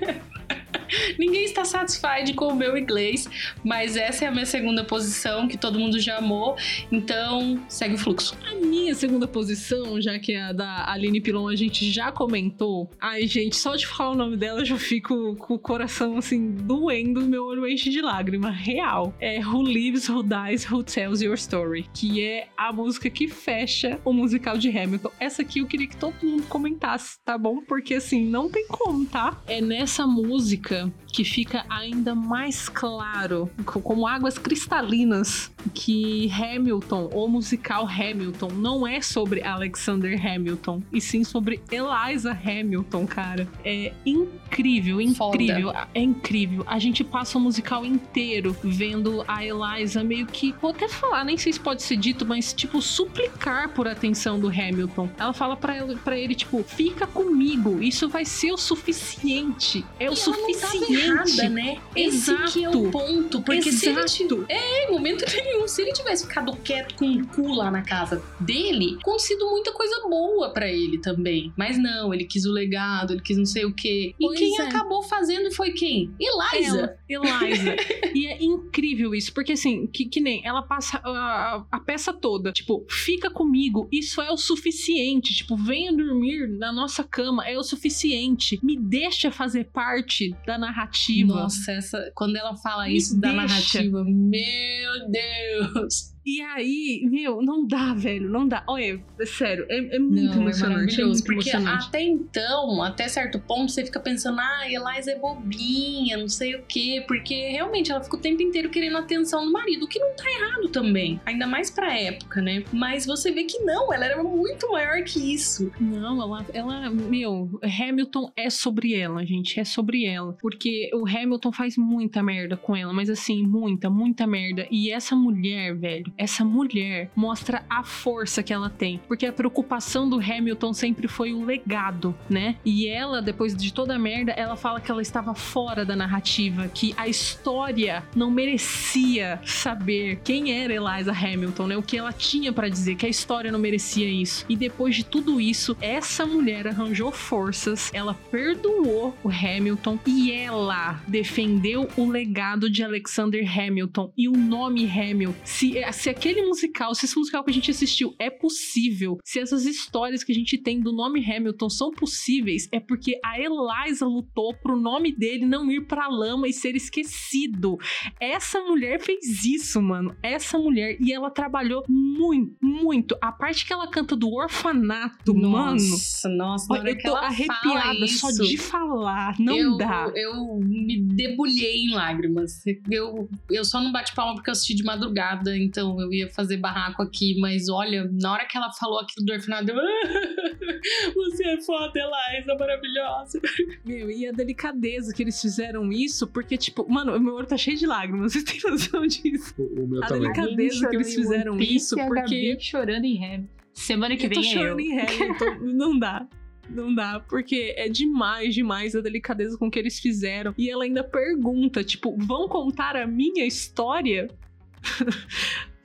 E: [LAUGHS] Ninguém está satisfied com o meu inglês, mas essa é a minha segunda posição, que todo mundo já amou, então segue o fluxo.
C: A minha segunda posição, já que a da Aline Pilon a gente já comentou. Ai, gente, só de falar o nome dela eu já fico com o coração assim doendo, meu olho enche de lágrima. Real. É Who Lives, Who Dies, Who Tells Your Story, que é a música que fecha o musical de Hamilton. Essa aqui eu queria que todo mundo comentasse, tá bom? Porque assim, não tem como, tá? É nessa música que fica ainda mais claro, co- como águas cristalinas, que Hamilton, o musical Hamilton, não é sobre Alexander Hamilton, e sim sobre Eliza Hamilton, cara. É incrível,
E: Foda.
C: incrível, é incrível. A gente passa o musical inteiro vendo a Eliza meio que, vou até falar, nem sei se pode ser dito, mas tipo, suplicar por atenção do Hamilton. Ela fala pra ele, ele tipo, fica comigo, isso vai ser o suficiente. É o
E: E tava
C: suficiente.
E: Errada, né? Esse que é o
C: Exato.
E: ponto. Porque se ele,
C: Exato.
E: Em momento [LAUGHS] nenhum. Se ele tivesse ficado quieto com o cu lá na casa dele, acontecido muita coisa boa pra ele também. Mas não, ele quis o legado, ele quis não sei o quê. E
C: Pois
E: quem
C: é.
E: acabou fazendo foi quem? Eliza.
C: Ela, Eliza. e é incrível isso, porque assim, que, que nem ela passa a, a- a peça toda, tipo, fica comigo, isso é o suficiente. Tipo, venha dormir na nossa cama, é o suficiente. Me deixa fazer parte da narrativa.
E: Nossa, essa, quando ela fala
C: Me
E: isso da
C: deixa.
E: narrativa, meu Deus.
C: E aí, meu, não dá, velho, não dá. Olha, é sério, é, é muito
E: Não,
C: emocionante. É,
E: maravilhoso, porque
C: emocionante.
E: até então, até certo ponto, você fica pensando, ah, Eliza é bobinha, não sei o quê, porque realmente ela fica o tempo inteiro querendo a atenção do marido, o que não tá errado também, ainda mais pra época, né? Mas você vê que não, ela era muito maior que isso.
C: Não, ela, ela, meu, Hamilton é sobre ela, gente, é sobre ela. Porque o Hamilton faz muita merda com ela, mas assim, muita, muita merda. E essa mulher, velho, essa mulher mostra a força que ela tem. Porque a preocupação do Hamilton sempre foi o legado, né? E ela, depois de toda a merda, ela fala que ela estava fora da narrativa, que a história não merecia saber quem era Eliza Hamilton, né? O que ela tinha pra dizer, que a história não merecia isso. E depois de tudo isso, essa mulher arranjou forças, ela perdoou o Hamilton e ela defendeu o legado de Alexander Hamilton e o nome Hamilton. Se, se aquele musical, se esse musical que a gente assistiu é possível, se essas histórias que a gente tem do nome Hamilton são possíveis, é porque a Eliza lutou pro nome dele não ir pra lama e ser esquecido. Essa mulher fez isso, mano. Essa mulher. E ela trabalhou muito, muito. A parte que ela canta do orfanato, mano.
E: Nossa, nossa,
C: Olha, eu tô arrepiada só de falar. Não
E: eu,
C: dá.
E: Eu me debulhei em lágrimas. Eu, eu só não bati palma porque eu assisti de madrugada, então eu ia fazer barraco aqui. Mas olha, na hora que ela falou aquilo do orfanato, eu. [LAUGHS] Você é foda, Eliza, maravilhosa.
C: Meu, e a delicadeza que eles fizeram isso, porque, tipo, mano, meu olho tá cheio de lágrimas. [LAUGHS] Vocês têm noção disso?
D: O, o meu
C: A
D: também.
C: delicadeza- que eles fizeram isso,
A: e a
C: porque-
A: Gabi chorando em Ham. Semana que
C: eu tô
A: vem é
C: chorando
A: eu.
C: em Hamilton. [LAUGHS] não dá. Não dá, porque é demais, demais a delicadeza com que eles fizeram. E ela ainda pergunta, tipo, vão contar a minha história?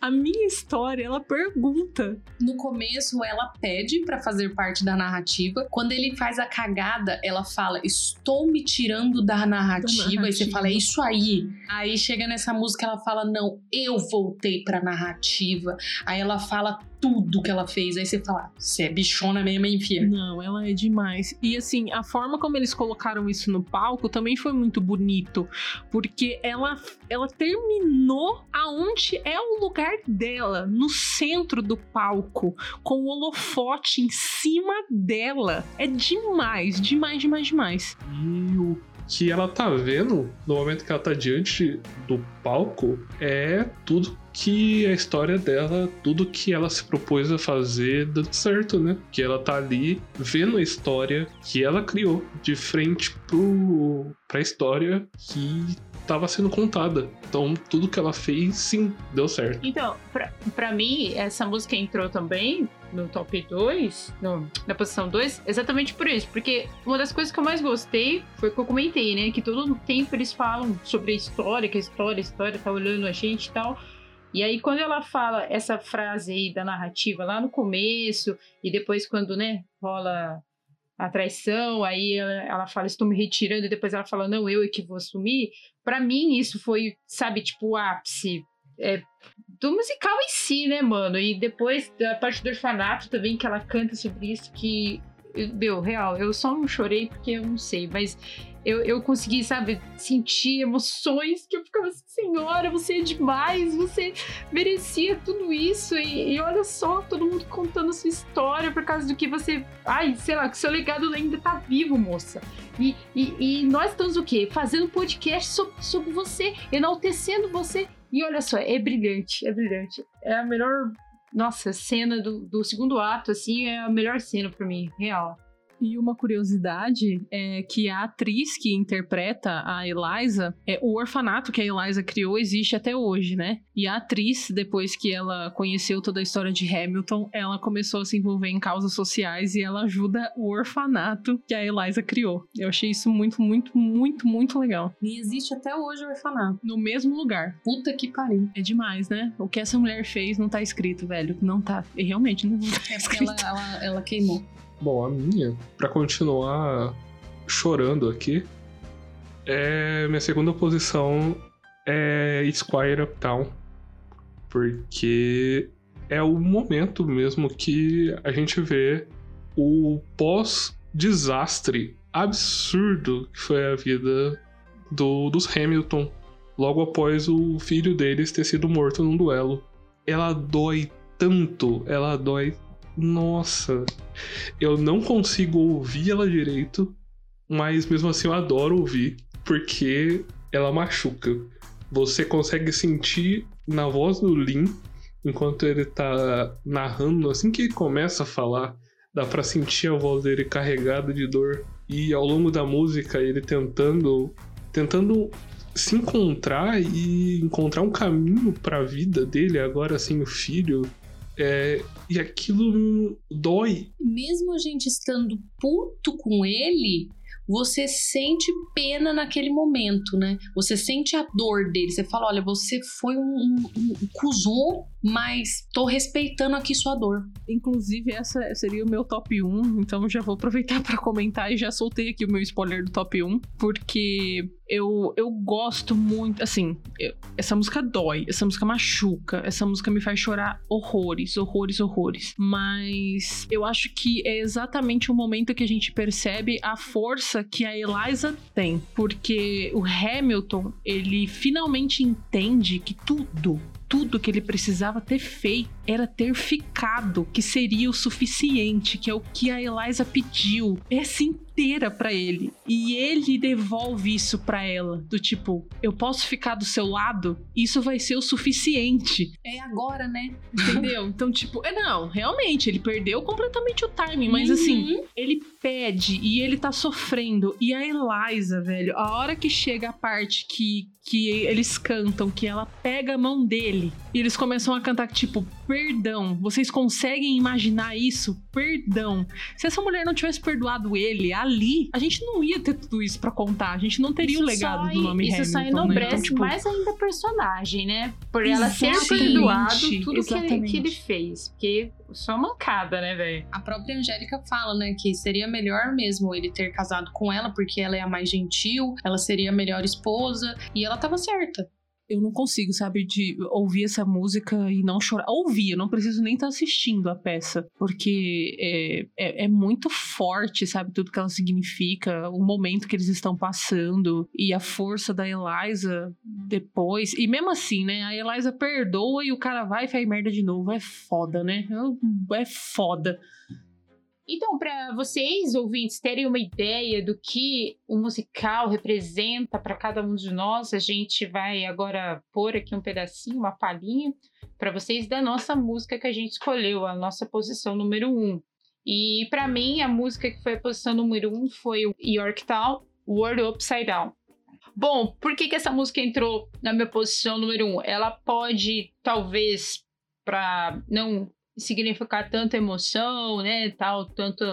C: A minha história, ela pergunta.
E: No começo, ela pede pra fazer parte da narrativa. Quando ele faz a cagada, ela fala: Estou me tirando da narrativa.
C: Da
E: E você
C: narrativa.
E: fala: É isso aí. Aí chega nessa música, ela fala: Não, eu voltei pra narrativa. Aí ela fala tudo que ela fez. Aí você fala, você é bichona mesmo, hein, filha?
C: Não, ela é demais. E assim, a forma como eles colocaram isso no palco também foi muito bonito, porque ela ela terminou aonde é o lugar dela, no centro do palco, com o holofote em cima dela. É demais, demais, demais, demais.
D: E o que ela tá vendo no momento que ela tá diante do palco é tudo que a história dela, tudo que ela se propôs a fazer dando certo, né? Que ela tá ali vendo a história que ela criou de frente pro, pra história que tava sendo contada. Então, tudo que ela fez, sim, deu certo.
A: Então, pra, mim, essa música entrou também no top 2, no, na posição 2, exatamente por isso. Porque uma das coisas que eu mais gostei foi o que eu comentei, né? Que todo tempo eles falam sobre a história, que a história, a história tá olhando a gente e tal. E aí, quando ela fala essa frase aí da narrativa lá no começo, e depois quando, né, rola a traição, aí ela, ela fala, estou me retirando, e depois ela fala, não, eu é que vou assumir. Para mim, isso foi, sabe, tipo, o ápice é, do musical em si, né, mano? E depois da parte do orfanato também, que ela canta sobre isso, que. Meu, real, eu só não chorei porque eu não sei, mas eu, eu consegui, sabe, sentir emoções que eu ficava assim, senhora, você é demais, você merecia tudo isso. E, e olha só, todo mundo contando sua história por causa do que você. Ai, sei lá, que seu legado ainda tá vivo, moça. E, e, e nós estamos o quê? Fazendo podcast sobre, sobre você, enaltecendo você. E olha só, é brilhante, é brilhante. É a melhor. Nossa, cena do, do segundo ato, assim, é a melhor cena pra mim, real.
C: E uma curiosidade é que a atriz que interpreta a Eliza, é o orfanato que a Eliza criou existe até hoje, né? E a atriz, depois que ela conheceu toda a história de Hamilton, ela começou a se envolver em causas sociais e ela ajuda o orfanato que a Eliza criou. Eu achei isso muito, muito, muito, muito legal.
E: E existe até hoje o orfanato.
C: No mesmo lugar.
E: Puta que pariu.
C: É demais, né? O que essa mulher fez não tá escrito, velho. Não tá. E realmente não tá
E: É porque ela, ela, ela queimou.
D: Bom, a minha, pra continuar chorando aqui, é minha segunda posição é Squire Uptown, porque é o momento mesmo que a gente vê o pós-desastre absurdo que foi a vida do, dos Hamilton logo após o filho deles ter sido morto num duelo. Ela dói tanto, ela dói. Nossa, eu não consigo ouvir ela direito, mas mesmo assim eu adoro ouvir, porque ela machuca. Você consegue sentir na voz do Lin, enquanto ele tá narrando, assim que ele começa a falar, dá pra sentir a voz dele carregada de dor. E ao longo da música, ele tentando tentando se encontrar e encontrar um caminho pra vida dele, agora sem o filho. É, e aquilo dói.
E: Mesmo a gente estando puto com ele, você sente pena naquele momento, né? Você sente a dor dele. Você fala: olha, você foi um, um, um cuzão, mas tô respeitando aqui sua dor.
C: Inclusive, essa seria o meu top 1, então já vou aproveitar para comentar e já soltei aqui o meu spoiler do top 1, porque eu, eu gosto muito, assim, eu- essa música dói, essa música machuca, essa música me faz chorar horrores, horrores, horrores. Mas eu acho que é exatamente o momento que a gente percebe a força que a Eliza tem, porque o Hamilton, ele finalmente entende que tudo tudo que ele precisava ter feito era ter ficado, que seria o suficiente, que é o que a Eliza pediu essa inteira pra ele. E ele devolve isso pra ela, do tipo, eu posso ficar do seu lado, isso vai ser o suficiente.
E: É agora, né? [LAUGHS]
C: Entendeu? Então, tipo, é não, realmente, ele perdeu completamente o timing, mas assim,
E: Uhum.
C: ele pede e ele tá sofrendo. E a Eliza, velho, a hora que chega a parte que, que eles cantam, que ela pega a mão dele e eles começam a cantar, tipo, perdão. Vocês conseguem imaginar isso? Perdão. Se essa mulher não tivesse perdoado ele ali, a gente não ia ter tudo isso pra contar. A gente não teria o legado
A: só,
C: do nome
A: Isso
C: Hamilton.
A: só
C: né?
A: enobrece
C: Então, tipo,
A: mais ainda a personagem, né? Por ela ter
C: Exatamente,
A: perdoado tudo que ele, que ele fez. Porque só mancada, né, velho?
E: A própria Angélica fala, né, que seria melhor mesmo ele ter casado com ela, porque ela é a mais gentil, ela seria a melhor esposa, e ela tava certa.
C: Eu não consigo, sabe, de ouvir essa música e não chorar. Ouvir, eu não preciso nem estar assistindo a peça, porque é, é, é muito forte, sabe, tudo que ela significa, o momento que eles estão passando e a força da Eliza depois. E mesmo assim, né, a Eliza perdoa e o cara vai e faz merda de novo. É foda, né? É foda.
A: Então, para vocês, ouvintes, terem uma ideia do que o musical representa para cada um de nós, a gente vai agora pôr aqui um pedacinho, uma palhinha, para vocês da nossa música que a gente escolheu, a nossa posição número um. E para mim, a música que foi a posição número um foi Yorktown, World Upside Down. Bom, por que, que essa música entrou na minha posição número um? Ela pode, talvez, para não significar tanta emoção, né, tal, tanto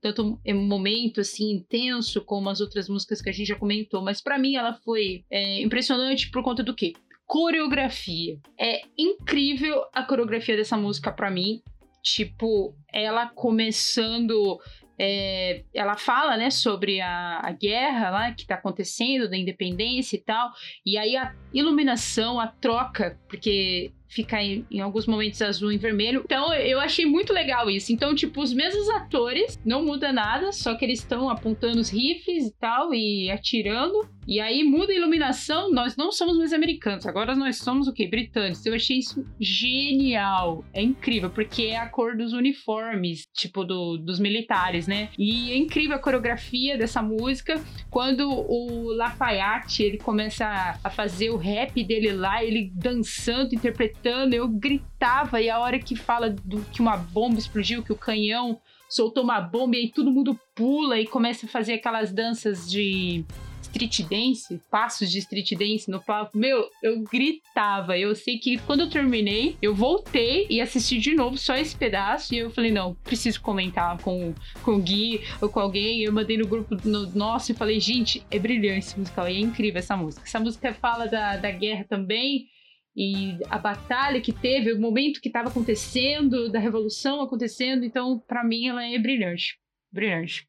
A: tanto momento assim intenso como as outras músicas que a gente já comentou, mas para mim ela foi é, impressionante por conta do quê? Coreografia. É incrível a coreografia dessa música para mim. Tipo, ela começando é, ela fala, né, sobre a, a guerra lá que está acontecendo, da independência e tal, e aí a iluminação, a troca, porque ficar em, em, alguns momentos azul e vermelho. Então eu achei muito legal isso. Então, tipo, os mesmos atores, não muda nada, só que eles estão apontando os rifles e tal e atirando. E aí muda a iluminação, nós não somos mais americanos, agora nós somos o quê? Britânicos. Eu achei isso genial. É incrível, porque é a cor dos uniformes, tipo, do, dos militares, né? E é incrível a coreografia dessa música. Quando o Lafayette, ele começa a fazer o rap dele lá, ele dançando, interpretando, eu gritava. E a hora que fala do, que uma bomba explodiu, que o canhão soltou uma bomba e aí todo mundo pula e começa a fazer aquelas danças de street dance, passos de street dance no palco, meu, eu gritava. Eu sei que quando eu terminei, eu voltei e assisti de novo só esse pedaço. E eu falei, não, preciso comentar com, com o Gui ou com alguém. Eu mandei no grupo no nosso e falei, gente, é brilhante esse musical. E é incrível essa música. Essa música fala da, da guerra também e a batalha que teve, o momento que estava acontecendo, da revolução acontecendo. Então, para mim, ela é brilhante. Brilhante.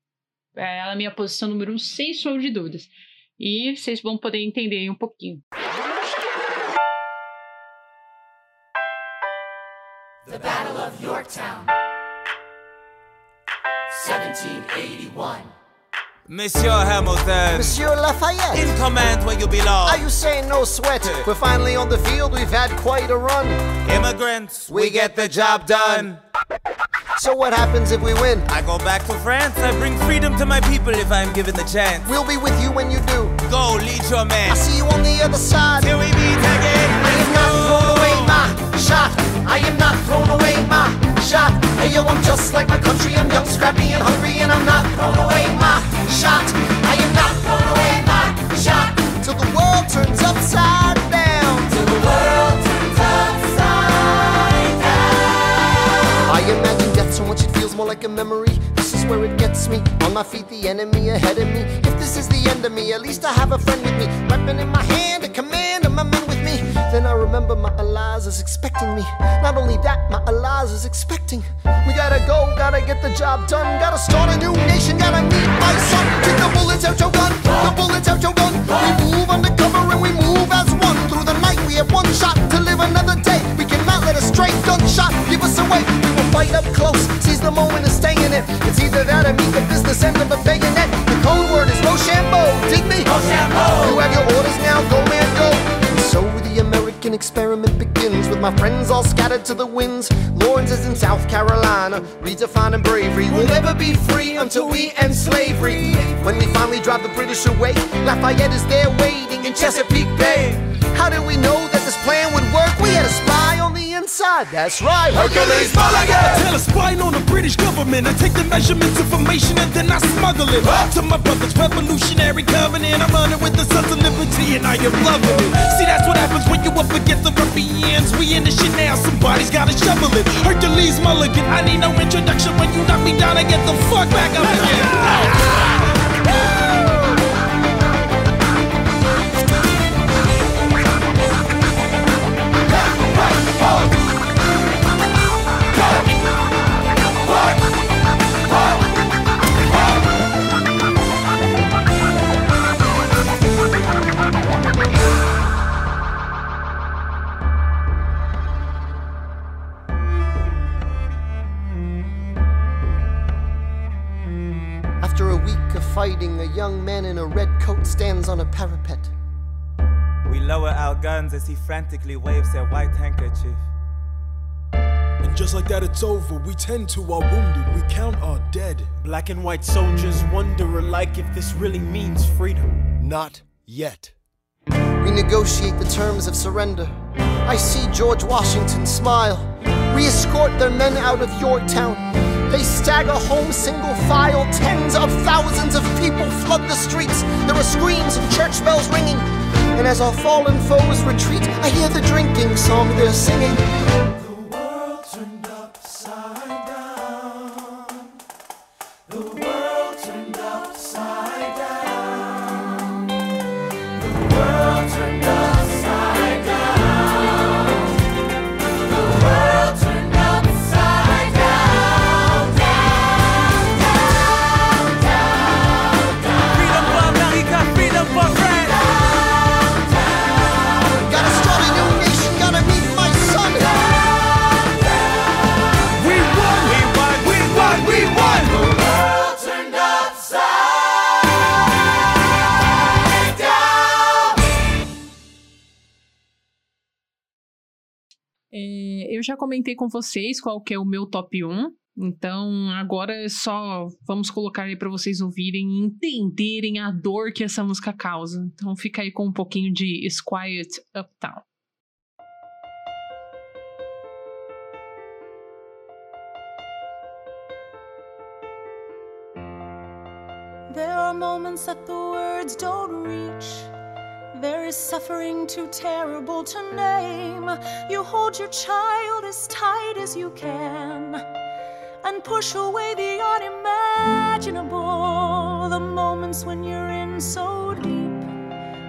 A: É, ela é a minha posição número um, sem sombra de dúvidas e vocês vão poder entender um pouquinho. The Battle of Yorktown,
F: 1781. Monsieur Hamilton. Monsieur Lafayette. In command where you belong. Are you saying no sweat? We're finally on the field, we've had quite a run. Immigrants, we, we get the job done. So what happens if we win? I go back to France. I bring freedom to my people if I'm given the chance. We'll be with you when you do. Go, lead your man. I'll see you on the other side. Till we meet again. I am not thrown away my shot. I am not thrown away my shot. Hey yo, I'm just like my country. I'm young, scrappy, and hungry, and I'm not thrown away my shot. I am not thrown away my shot. Till the world turns upside down. Like a memory. This is where it gets me. On my feet, the enemy ahead of me. If this is the end of me, at least I have a friend with me. Weapon in my hand, a command of my men with me. Then I remember my Eliza's expecting me. Not only that, my Eliza's expecting. We gotta go, gotta get the job done. Gotta start a new nation, gotta meet my son. Take the bullets out your gun, the bullets out your gun. We move undercover and we move as one. Through the night, we have one shot to live another day. We cannot let a stray gunshot give us away. Fight up close, seize the moment and stay in it. It's either that or meet the business end of a bayonet. The code word is Rochambeau, dig me? Rochambeau. You have your orders now, go man, go. And so the American experiment begins with my friends all scattered to the winds. Lawrence is in South Carolina, redefining bravery. We'll never be free until we end slavery. When we finally drive the British away, Lafayette is there waiting in Chesapeake Bay. How did we know that this plan would work? We had a spy inside, that's right. Hercules Mulligan! I tell a spy on the British government. I take the measurements, information, and then I smuggle it. Up to my brother's revolutionary covenant. I'm running with the sons of liberty, and I am loving it. See, that's what happens when you up against the ruffians. We in the shit now, somebody's gotta shovel it. Hercules Mulligan, I need no introduction. When you knock me down, I get the fuck back up again. [LAUGHS] After a week of fighting, a young man in a red coat stands on a parapet.
G: We lower our guns as he frantically waves their white handkerchief.
H: And just like that, it's over. We tend to our wounded, we count our dead.
I: Black and white soldiers wonder alike if this really means freedom.
H: Not yet.
F: We negotiate the terms of surrender. I see George Washington smile. We escort their men out of Yorktown. They stagger home single file. Tens of thousands of people flood the streets. There are screams and church bells ringing. And as our fallen foes retreat, I hear the drinking song they're singing.
C: Comentei com vocês qual que é o meu top 1. Então, agora é só vamos colocar aí para vocês ouvirem e entenderem a dor que essa música causa. Então, fica aí com um pouquinho de Quiet Uptown.
J: There are moments that the words don't reach. There is suffering too terrible to name. You hold your child as tight as you can and push away the unimaginable. The moments when you're in so deep,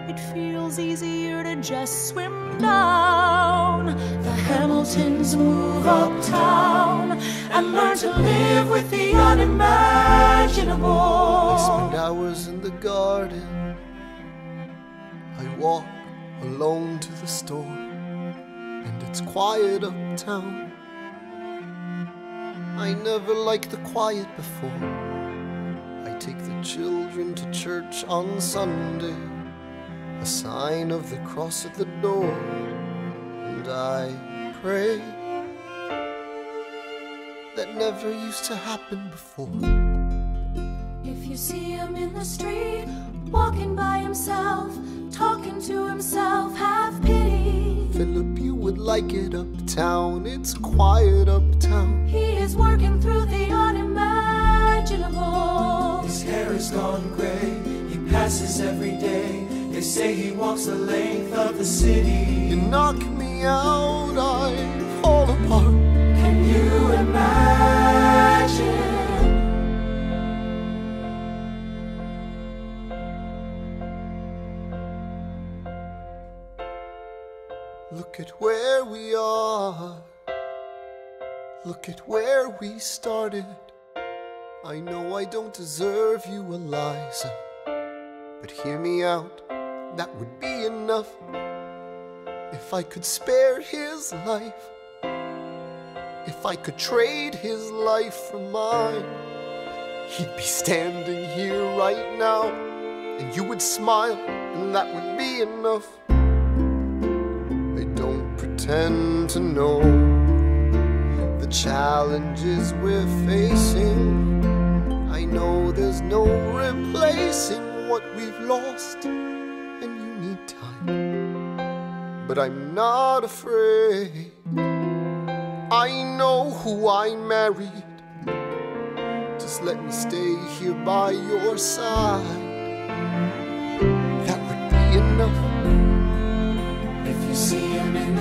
J: it feels easier to just swim down. The Hamiltons move uptown and learn to live with the unimaginable.
F: I spend hours in the garden. I walk alone to the store, and it's quiet uptown. I never liked the quiet before. I take the children to church on Sunday, a sign of the cross at the door, and I pray. That never used to happen before.
J: If you see him in the street, walking by himself, talking to himself, have pity.
F: Philip, you would like it uptown. It's quiet uptown.
J: He is working through the unimaginable.
K: His hair is gone gray. He passes every day. They say he walks the length of the city.
F: You knock me out, I fall apart.
K: Can you imagine?
F: Look at where we are. Look at where we started. I know I don't deserve you, Eliza. But hear me out, that would be enough. If I could spare his life, if I could trade his life for mine, he'd be standing here right now, and you would smile, and that would be enough. I pretend to know the challenges we're facing. I know there's no replacing what we've lost, and you need time. But I'm not afraid. I know who I married. Just let me stay here by your side.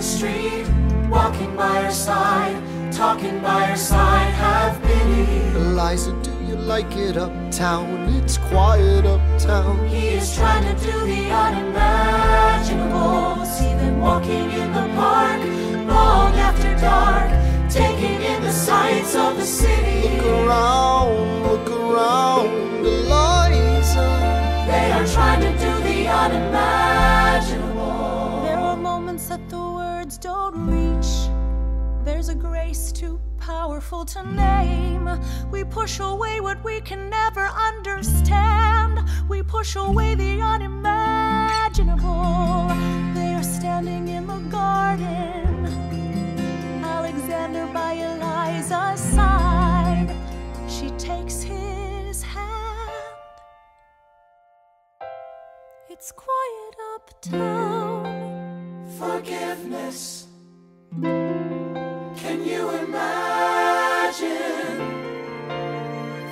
K: The street, walking by her side, talking by her side, have pity.
F: Eliza, do you like it uptown? It's quiet uptown.
J: He is trying to do the unimaginable. See them walking in the park long after dark, taking in the sights of the city.
F: Look around, look around, Eliza.
J: They are trying to do the unimaginable. Don't reach. There's a grace too powerful to name. We push away what we can never understand. We push away the unimaginable. They are standing in the garden. Alexander by Eliza's side. She takes his hand. It's quiet uptown.
L: Forgiveness. Can you imagine?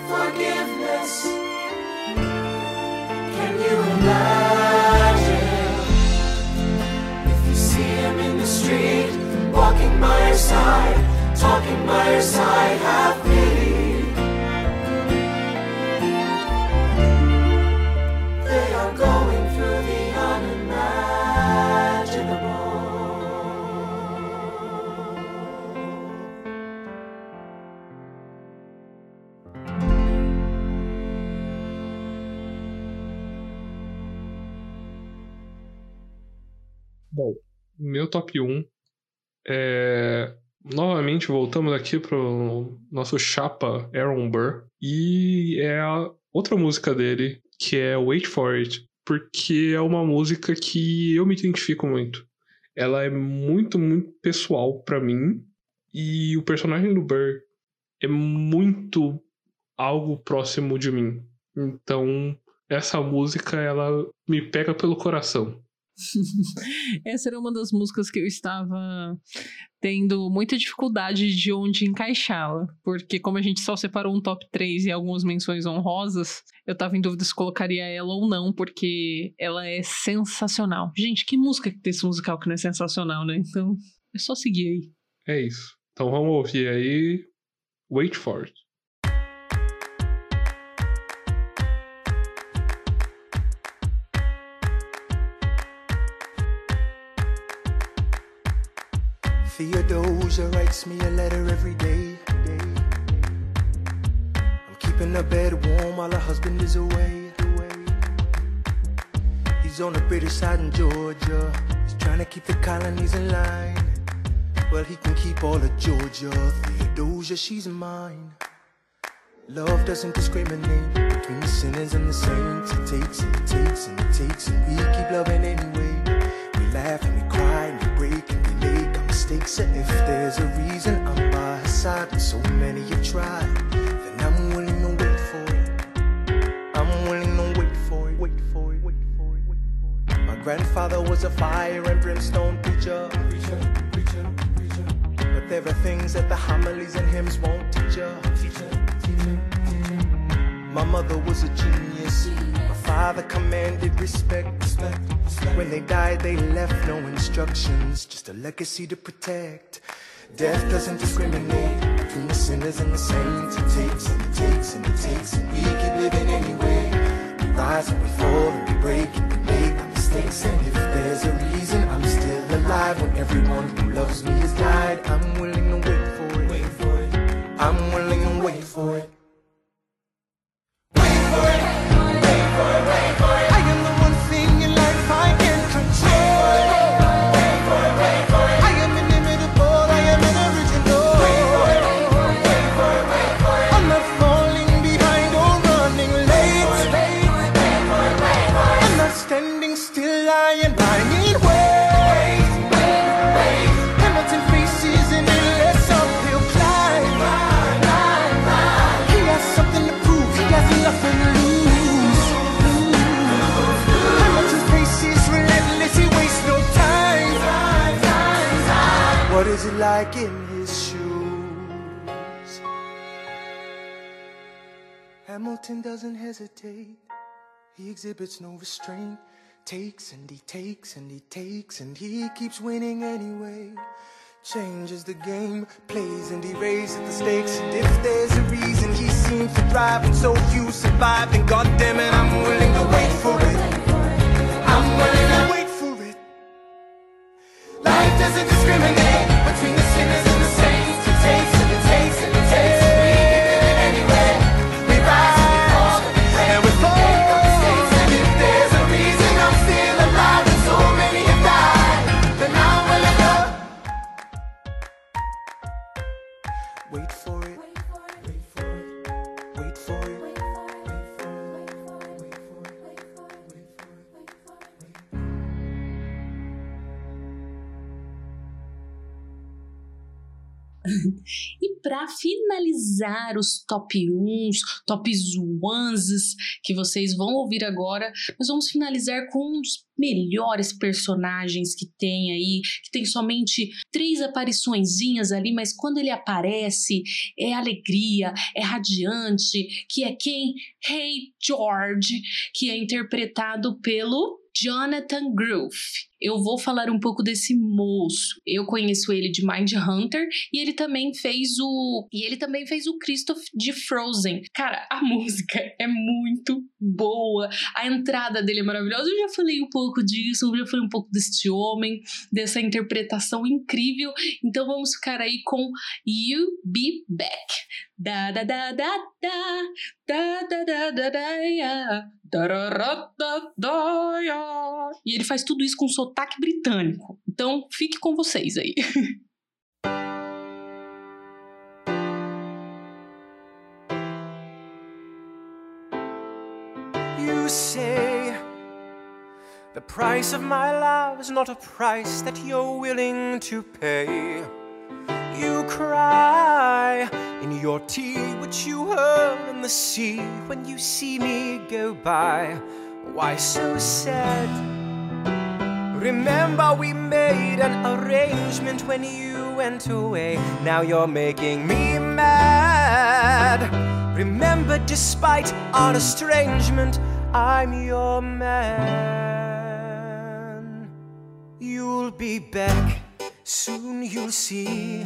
L: Forgiveness. Can you imagine? If you see him in the street, walking by your side, talking by your side, have pity.
D: Top 1 é. Novamente voltamos aqui pro nosso chapa Aaron Burr. E é a outra música dele, que é Wait For It, porque é uma música que eu me identifico muito. Ela é muito, muito pessoal pra mim. E o personagem do Burr é muito algo próximo de mim. Então, essa música, ela me pega pelo coração. [LAUGHS]
C: Essa era uma das músicas que eu estava tendo muita dificuldade de onde encaixá-la. Porque, como a gente só separou um top 3 e algumas menções honrosas, eu tava em dúvida se colocaria ela ou não, porque ela é sensacional. Gente, que música que tem esse musical que não é sensacional, né? Então, é só seguir aí.
D: É isso. Então vamos ouvir aí Wait For It.
K: Theodosia writes me a letter every day. I'm keeping her bed warm while her husband is away. He's on the British side in Georgia. He's trying to keep the colonies in line. Well, he can keep all of Georgia. Theodosia, she's mine. Love doesn't discriminate between the sinners and the saints. It takes and it takes and it takes, and we keep loving anyway. We laugh and we mistakes. If there's a reason I'm by her side, and so many have tried, then I'm willing to wait for it. I'm willing to wait for it, wait for it, wait for it, wait for it. My grandfather was a fire and brimstone preacher. Preacher, preacher, preacher. But there are things that the homilies and hymns won't teach ya. Teacher. My mother was a genius. My father commanded respect, respect. When they died, they left no instructions, just a legacy to protect. Death doesn't discriminate between the sinners and the saints. It takes and it takes and it takes, and we keep living anyway. We rise and we fall and we break and we make mistakes. And if there's a reason I'm still alive when everyone who loves me has he exhibits no restraint. Takes and he takes and he takes and he keeps winning anyway. Changes the game, plays and he raises the stakes. And if there's a reason he seems to thrive and so few survive, then goddamn it, I'm willing to wait for it. I'm willing to wait for it. Life doesn't discriminate
E: para finalizar os top 1s, top 1s que vocês vão ouvir agora, nós vamos finalizar com um dos melhores personagens que tem aí, que tem somente três apariçõezinhas ali, mas quando ele aparece é alegria, é radiante, que é quem? Hey George, que é interpretado pelo Jonathan Groove. Eu vou falar um pouco desse moço. Eu conheço ele de Mind Hunter e ele também fez o e ele também fez o Christoph de Frozen. Cara, a [LAUGHS] música é muito boa. A entrada dele é maravilhosa. Eu já falei um pouco disso, eu já falei um pouco deste homem, dessa interpretação incrível. Então vamos ficar aí com You Be Back. Da da da da da da da da da da yeah. E ele faz tudo isso com sotaque britânico. Então, fique com vocês aí. [LAUGHS]
K: You say the price of my love is not a price that you're willing to pay. You cry in your tea, which you hurl in the sea when you see me go by. Why so sad? Remember, we made an arrangement when you went away. Now you're making me mad. Remember, despite our estrangement, I'm your man. You'll be back, soon you'll see.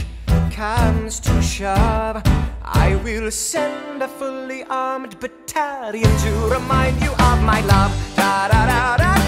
K: comes to shove, I will send a fully armed battalion to remind you of my love. Da da da.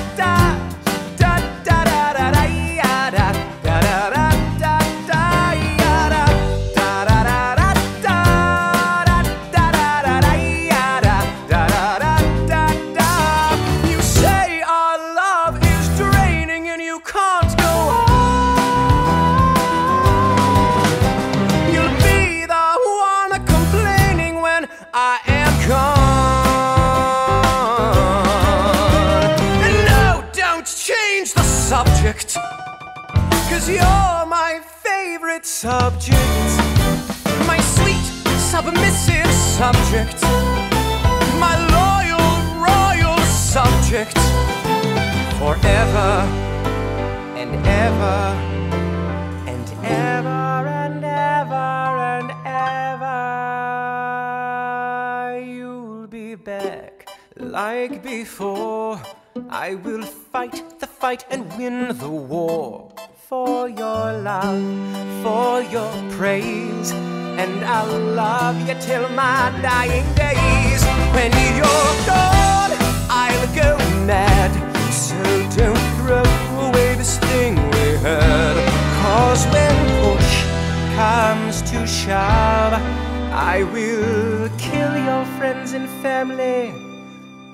K: Favorite subject. My sweet, submissive subject. My loyal, royal subject. Forever and ever and ever and ever and ever. You'll be back like before. I will fight the fight and win the war for your love, for your praise. And I'll love you till my dying days. When you're gone, I'll go mad. So don't throw away this thing we had. Cause when push comes to shove, I will kill your friends and family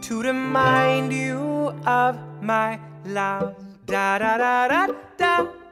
K: to remind you of my love. Da da da da da.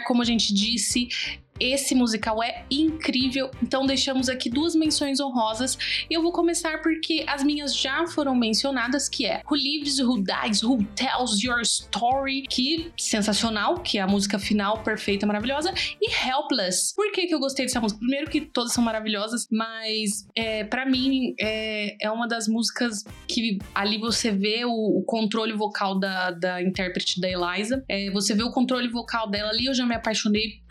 E: como a gente disse, esse musical é incrível, então deixamos aqui duas menções honrosas. Eu vou começar porque as minhas já foram mencionadas, que é Who Lives, Who Dies, Who Tells Your Story, que sensacional, que é a música final perfeita, maravilhosa, e Helpless. Por que, que eu gostei dessa música? Primeiro que todas são maravilhosas, mas é, para mim é, é uma das músicas que ali você vê o, o controle vocal da, da intérprete da Eliza, é, você vê o controle vocal dela ali, eu já me apaixonei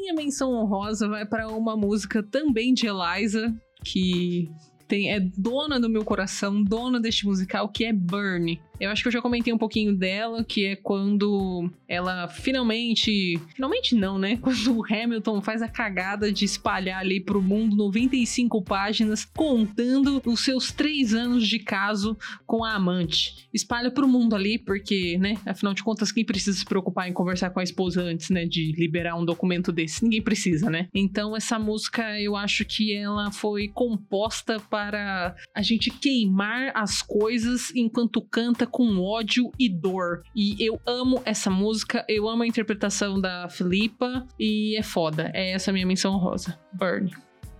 C: minha menção honrosa vai para uma música também de Eliza, que tem, é dona do meu coração, dona deste musical, que é Burn. Eu acho que eu já comentei um pouquinho dela, que é quando ela finalmente. Finalmente não, né? [LAUGHS] Quando o Hamilton faz a cagada de espalhar ali pro mundo 95 páginas contando os seus três anos de caso com a amante. Espalha pro mundo ali, porque, né? Afinal de contas, quem precisa se preocupar em conversar com a esposa antes, né? De liberar um documento desse? Ninguém precisa, né? Então, essa música eu acho que ela foi composta para a gente queimar as coisas enquanto canta com ódio e dor. E eu amo essa música, eu amo a interpretação da Filipa e é foda. É essa minha menção rosa. Burn.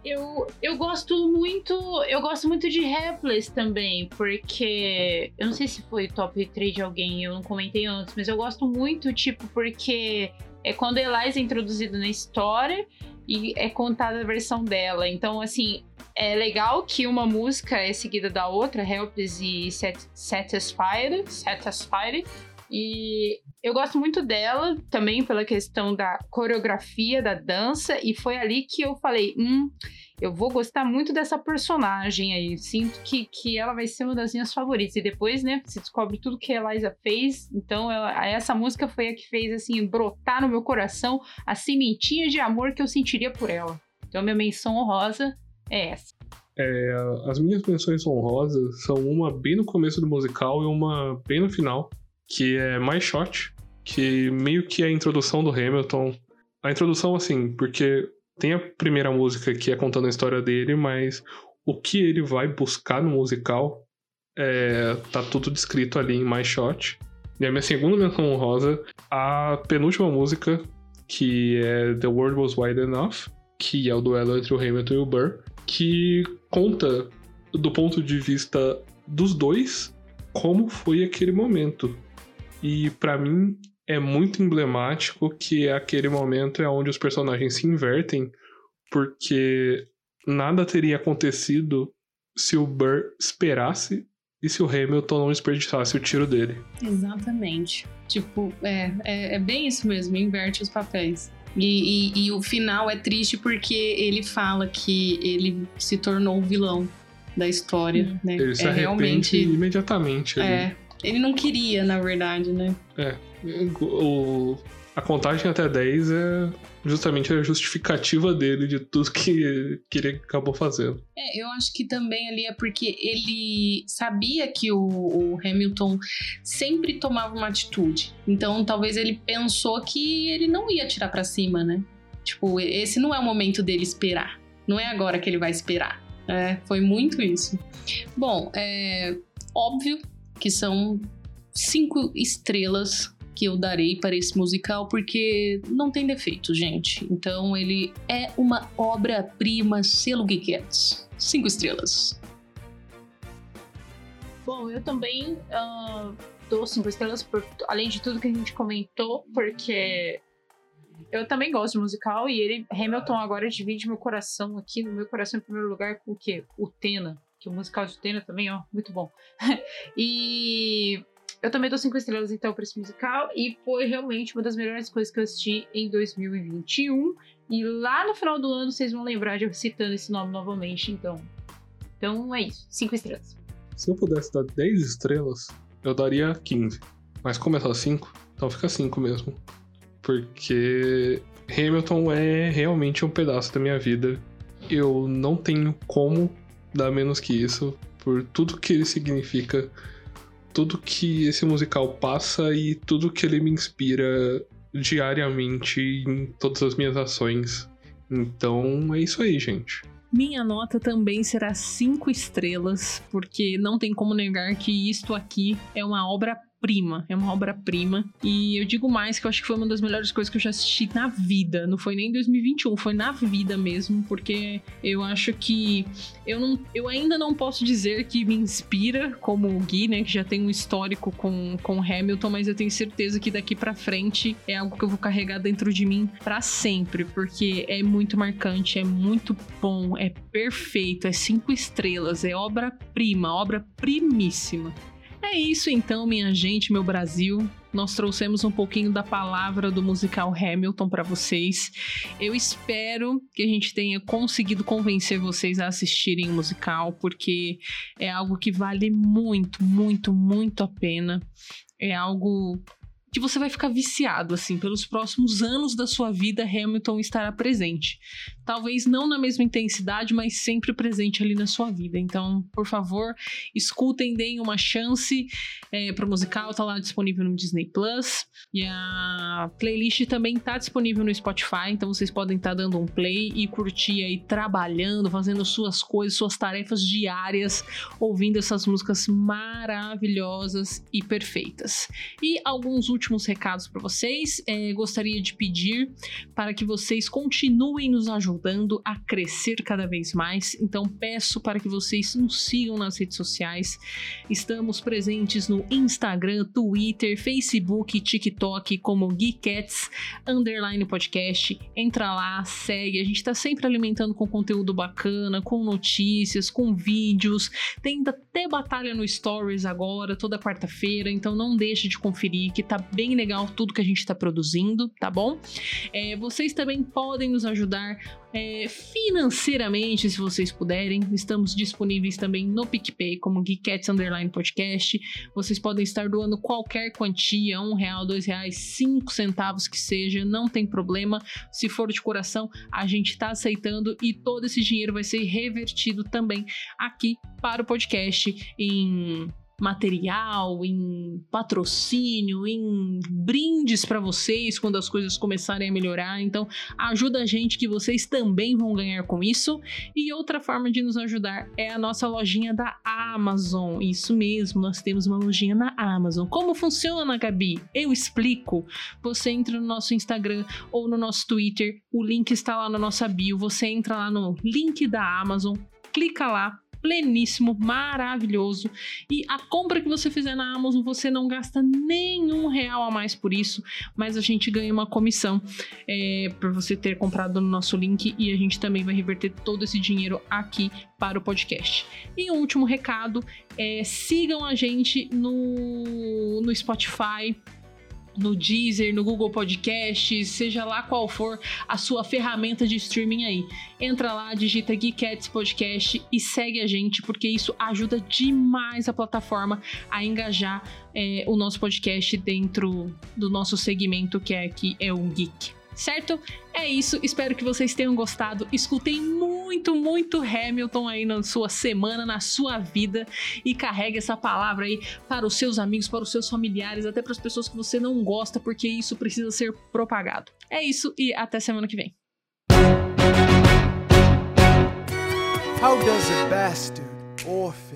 A: Eu, eu gosto muito. Eu gosto muito de Helpless também, porque. Eu não sei se foi top 3 de alguém, eu não comentei antes, mas eu gosto muito, tipo, porque é quando Eliza é introduzida na história e é contada a versão dela. Então, assim, é legal que uma música é seguida da outra, Helpless e Satisfied, Satisfied. E eu gosto muito dela também pela questão da coreografia, da dança, e foi ali que eu falei: hum, eu vou gostar muito dessa personagem aí. Sinto que, que ela vai ser uma das minhas favoritas. E depois, né, se descobre tudo que a Eliza fez. Então, ela, essa música foi a que fez, assim, brotar no meu coração a sementinha de amor que eu sentiria por ela. Então, minha menção honrosa é essa.
D: É, as minhas menções honrosas são uma bem no começo do musical e uma bem no final, que é My Shot, que meio que é a introdução do Hamilton. A introdução, assim, porque tem a primeira música que é contando a história dele, mas o que ele vai buscar no musical é, tá tudo descrito ali em My Shot. E a minha segunda menção honrosa, a penúltima música, que é The World Was Wide Enough, que é o duelo entre o Hamilton e o Burr, que conta do ponto de vista dos dois como foi aquele momento. E para mim é muito emblemático que aquele momento é onde os personagens se invertem, porque nada teria acontecido se o Burr esperasse e se o Hamilton não desperdiçasse o tiro dele.
E: Exatamente. Tipo, é, é, é bem isso mesmo, inverte os papéis. E, e, e, o final é triste porque ele fala que ele se tornou o vilão da história, né?
D: Ele se
E: é
D: realmente imediatamente.
E: É, ele não queria, na verdade, né?
D: É. O, a contagem até 10 é justamente a justificativa dele de tudo que, que ele acabou fazendo.
E: É, eu acho que também ali é porque ele sabia que o, o, Hamilton sempre tomava uma atitude. Então talvez ele pensou que ele não ia tirar para cima, né? Tipo, esse não é o momento dele esperar. Não é agora que ele vai esperar. É, foi muito isso. Bom, é óbvio que são cinco estrelas que eu darei para esse musical, porque não tem defeito, gente. Então ele é uma obra-prima selo Geekettes. Cinco estrelas.
A: Bom, eu também uh, dou cinco estrelas, por, além de tudo que a gente comentou, porque eu também gosto de musical e ele, Hamilton agora divide meu coração aqui, no meu coração em primeiro lugar com o quê? O Tena, que o musical de Tena também, ó, muito bom. [LAUGHS] e eu também dou cinco estrelas então para esse musical e foi realmente uma das melhores coisas que eu assisti em 2021. E lá no final do ano vocês vão lembrar de eu citando esse nome novamente, então. Então é isso, cinco estrelas.
D: Se eu pudesse dar 10 estrelas, eu daria 15. Mas como é só 5, então fica 5 mesmo. Porque Hamilton é realmente um pedaço da minha vida. Eu não tenho como dar menos que isso por tudo que ele significa tudo que esse musical passa e tudo que ele me inspira diariamente em todas as minhas ações. Então é isso aí, gente.
C: Minha nota também será cinco estrelas, porque não tem como negar que isto aqui é uma obra prima, é uma obra-prima. E eu digo mais que eu acho que foi uma das melhores coisas que eu já assisti na vida. Não foi nem em 2021, foi na vida mesmo, porque eu acho que eu não, eu ainda não posso dizer que me inspira como o Gui, né, que já tem um histórico com com Hamilton, mas eu tenho certeza que daqui para frente é algo que eu vou carregar dentro de mim para sempre, porque é muito marcante, é muito bom, é perfeito, é cinco estrelas, é obra-prima, obra primíssima. É isso então, minha gente, meu Brasil. Nós trouxemos um pouquinho da palavra do musical Hamilton para vocês. Eu espero que a gente tenha conseguido convencer vocês a assistirem o musical, porque é algo que vale muito, muito, muito a pena. É algo que você vai ficar viciado, assim, pelos próximos anos da sua vida, Hamilton estará presente. Talvez não na mesma intensidade, mas sempre presente ali na sua vida. Então, por favor, escutem, deem uma chance é, para o musical, tá lá disponível no Disney Plus. E a playlist também tá disponível no Spotify, então vocês podem estar tá dando um play e curtir aí trabalhando, fazendo suas coisas, suas tarefas diárias, ouvindo essas músicas maravilhosas e perfeitas. E alguns últimos últimos recados para vocês. É, gostaria de pedir para que vocês continuem nos ajudando a crescer cada vez mais. Então peço para que vocês nos sigam nas redes sociais. Estamos presentes no Instagram, Twitter, Facebook, TikTok como Geekets underline podcast. Entra lá, segue. A gente está sempre alimentando com conteúdo bacana, com notícias, com vídeos. Tem até batalha no Stories agora, toda quarta-feira. Então não deixe de conferir que tá bem legal tudo que a gente está produzindo, tá bom? É, vocês também podem nos ajudar é, financeiramente, se vocês puderem. Estamos disponíveis também no PicPay, como Geekettes Underline Podcast. Vocês podem estar doando qualquer quantia, um real, dois reais, cinco centavos que seja, não tem problema. Se for de coração, a gente está aceitando e todo esse dinheiro vai ser revertido também aqui para o podcast em material, em patrocínio, em brindes para vocês quando as coisas começarem a melhorar. Então, ajuda a gente que vocês também vão ganhar com isso. E outra forma de nos ajudar é a nossa lojinha da Amazon. Isso mesmo, nós temos uma lojinha na Amazon. Como funciona, Gabi? Eu explico. Você entra no nosso Instagram ou no nosso Twitter, o link está lá na nossa bio. Você entra lá no link da Amazon, clica lá, pleníssimo, maravilhoso. E a compra que você fizer na Amazon, você não gasta nenhum real a mais por isso, mas a gente ganha uma comissão é, por você ter comprado no nosso link e a gente também vai reverter todo esse dinheiro aqui para o podcast. E um último recado: é, sigam a gente no, no Spotify no Deezer, no Google Podcast, seja lá qual for a sua ferramenta de streaming aí. Entra lá, digita Geekettes Podcast e segue a gente, porque isso ajuda demais a plataforma a engajar é, o nosso podcast dentro do nosso segmento que é aqui é o Geek certo? É isso, espero que vocês tenham gostado. Escutem muito, muito Hamilton aí na sua semana, na sua vida e carregue essa palavra aí para os seus amigos, para os seus familiares, até para as pessoas que você não gosta, porque isso precisa ser propagado. É isso e até semana que vem.
H: How does a bastard orphan,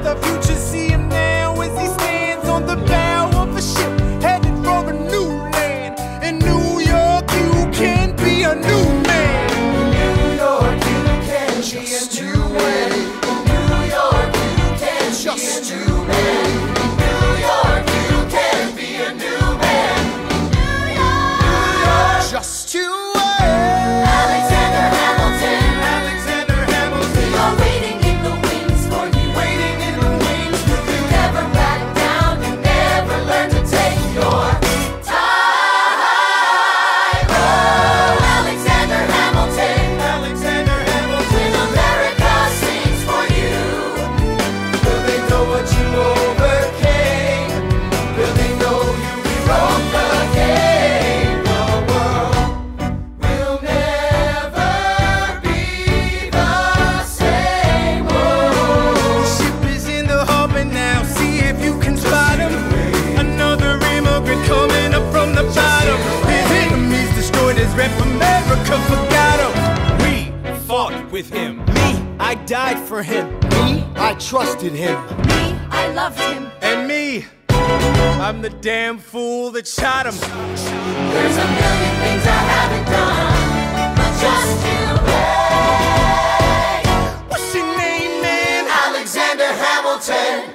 K: The future, see him now as he stands on the bow of a ship. Headed for a new land. In New York, you can be a new with him. Me, I died for him.
F: Me, I trusted him.
J: Me, I loved him.
K: And me, I'm the damn fool that shot him.
F: There's a million things I haven't done. Just away. What's your name, man? Alexander Hamilton.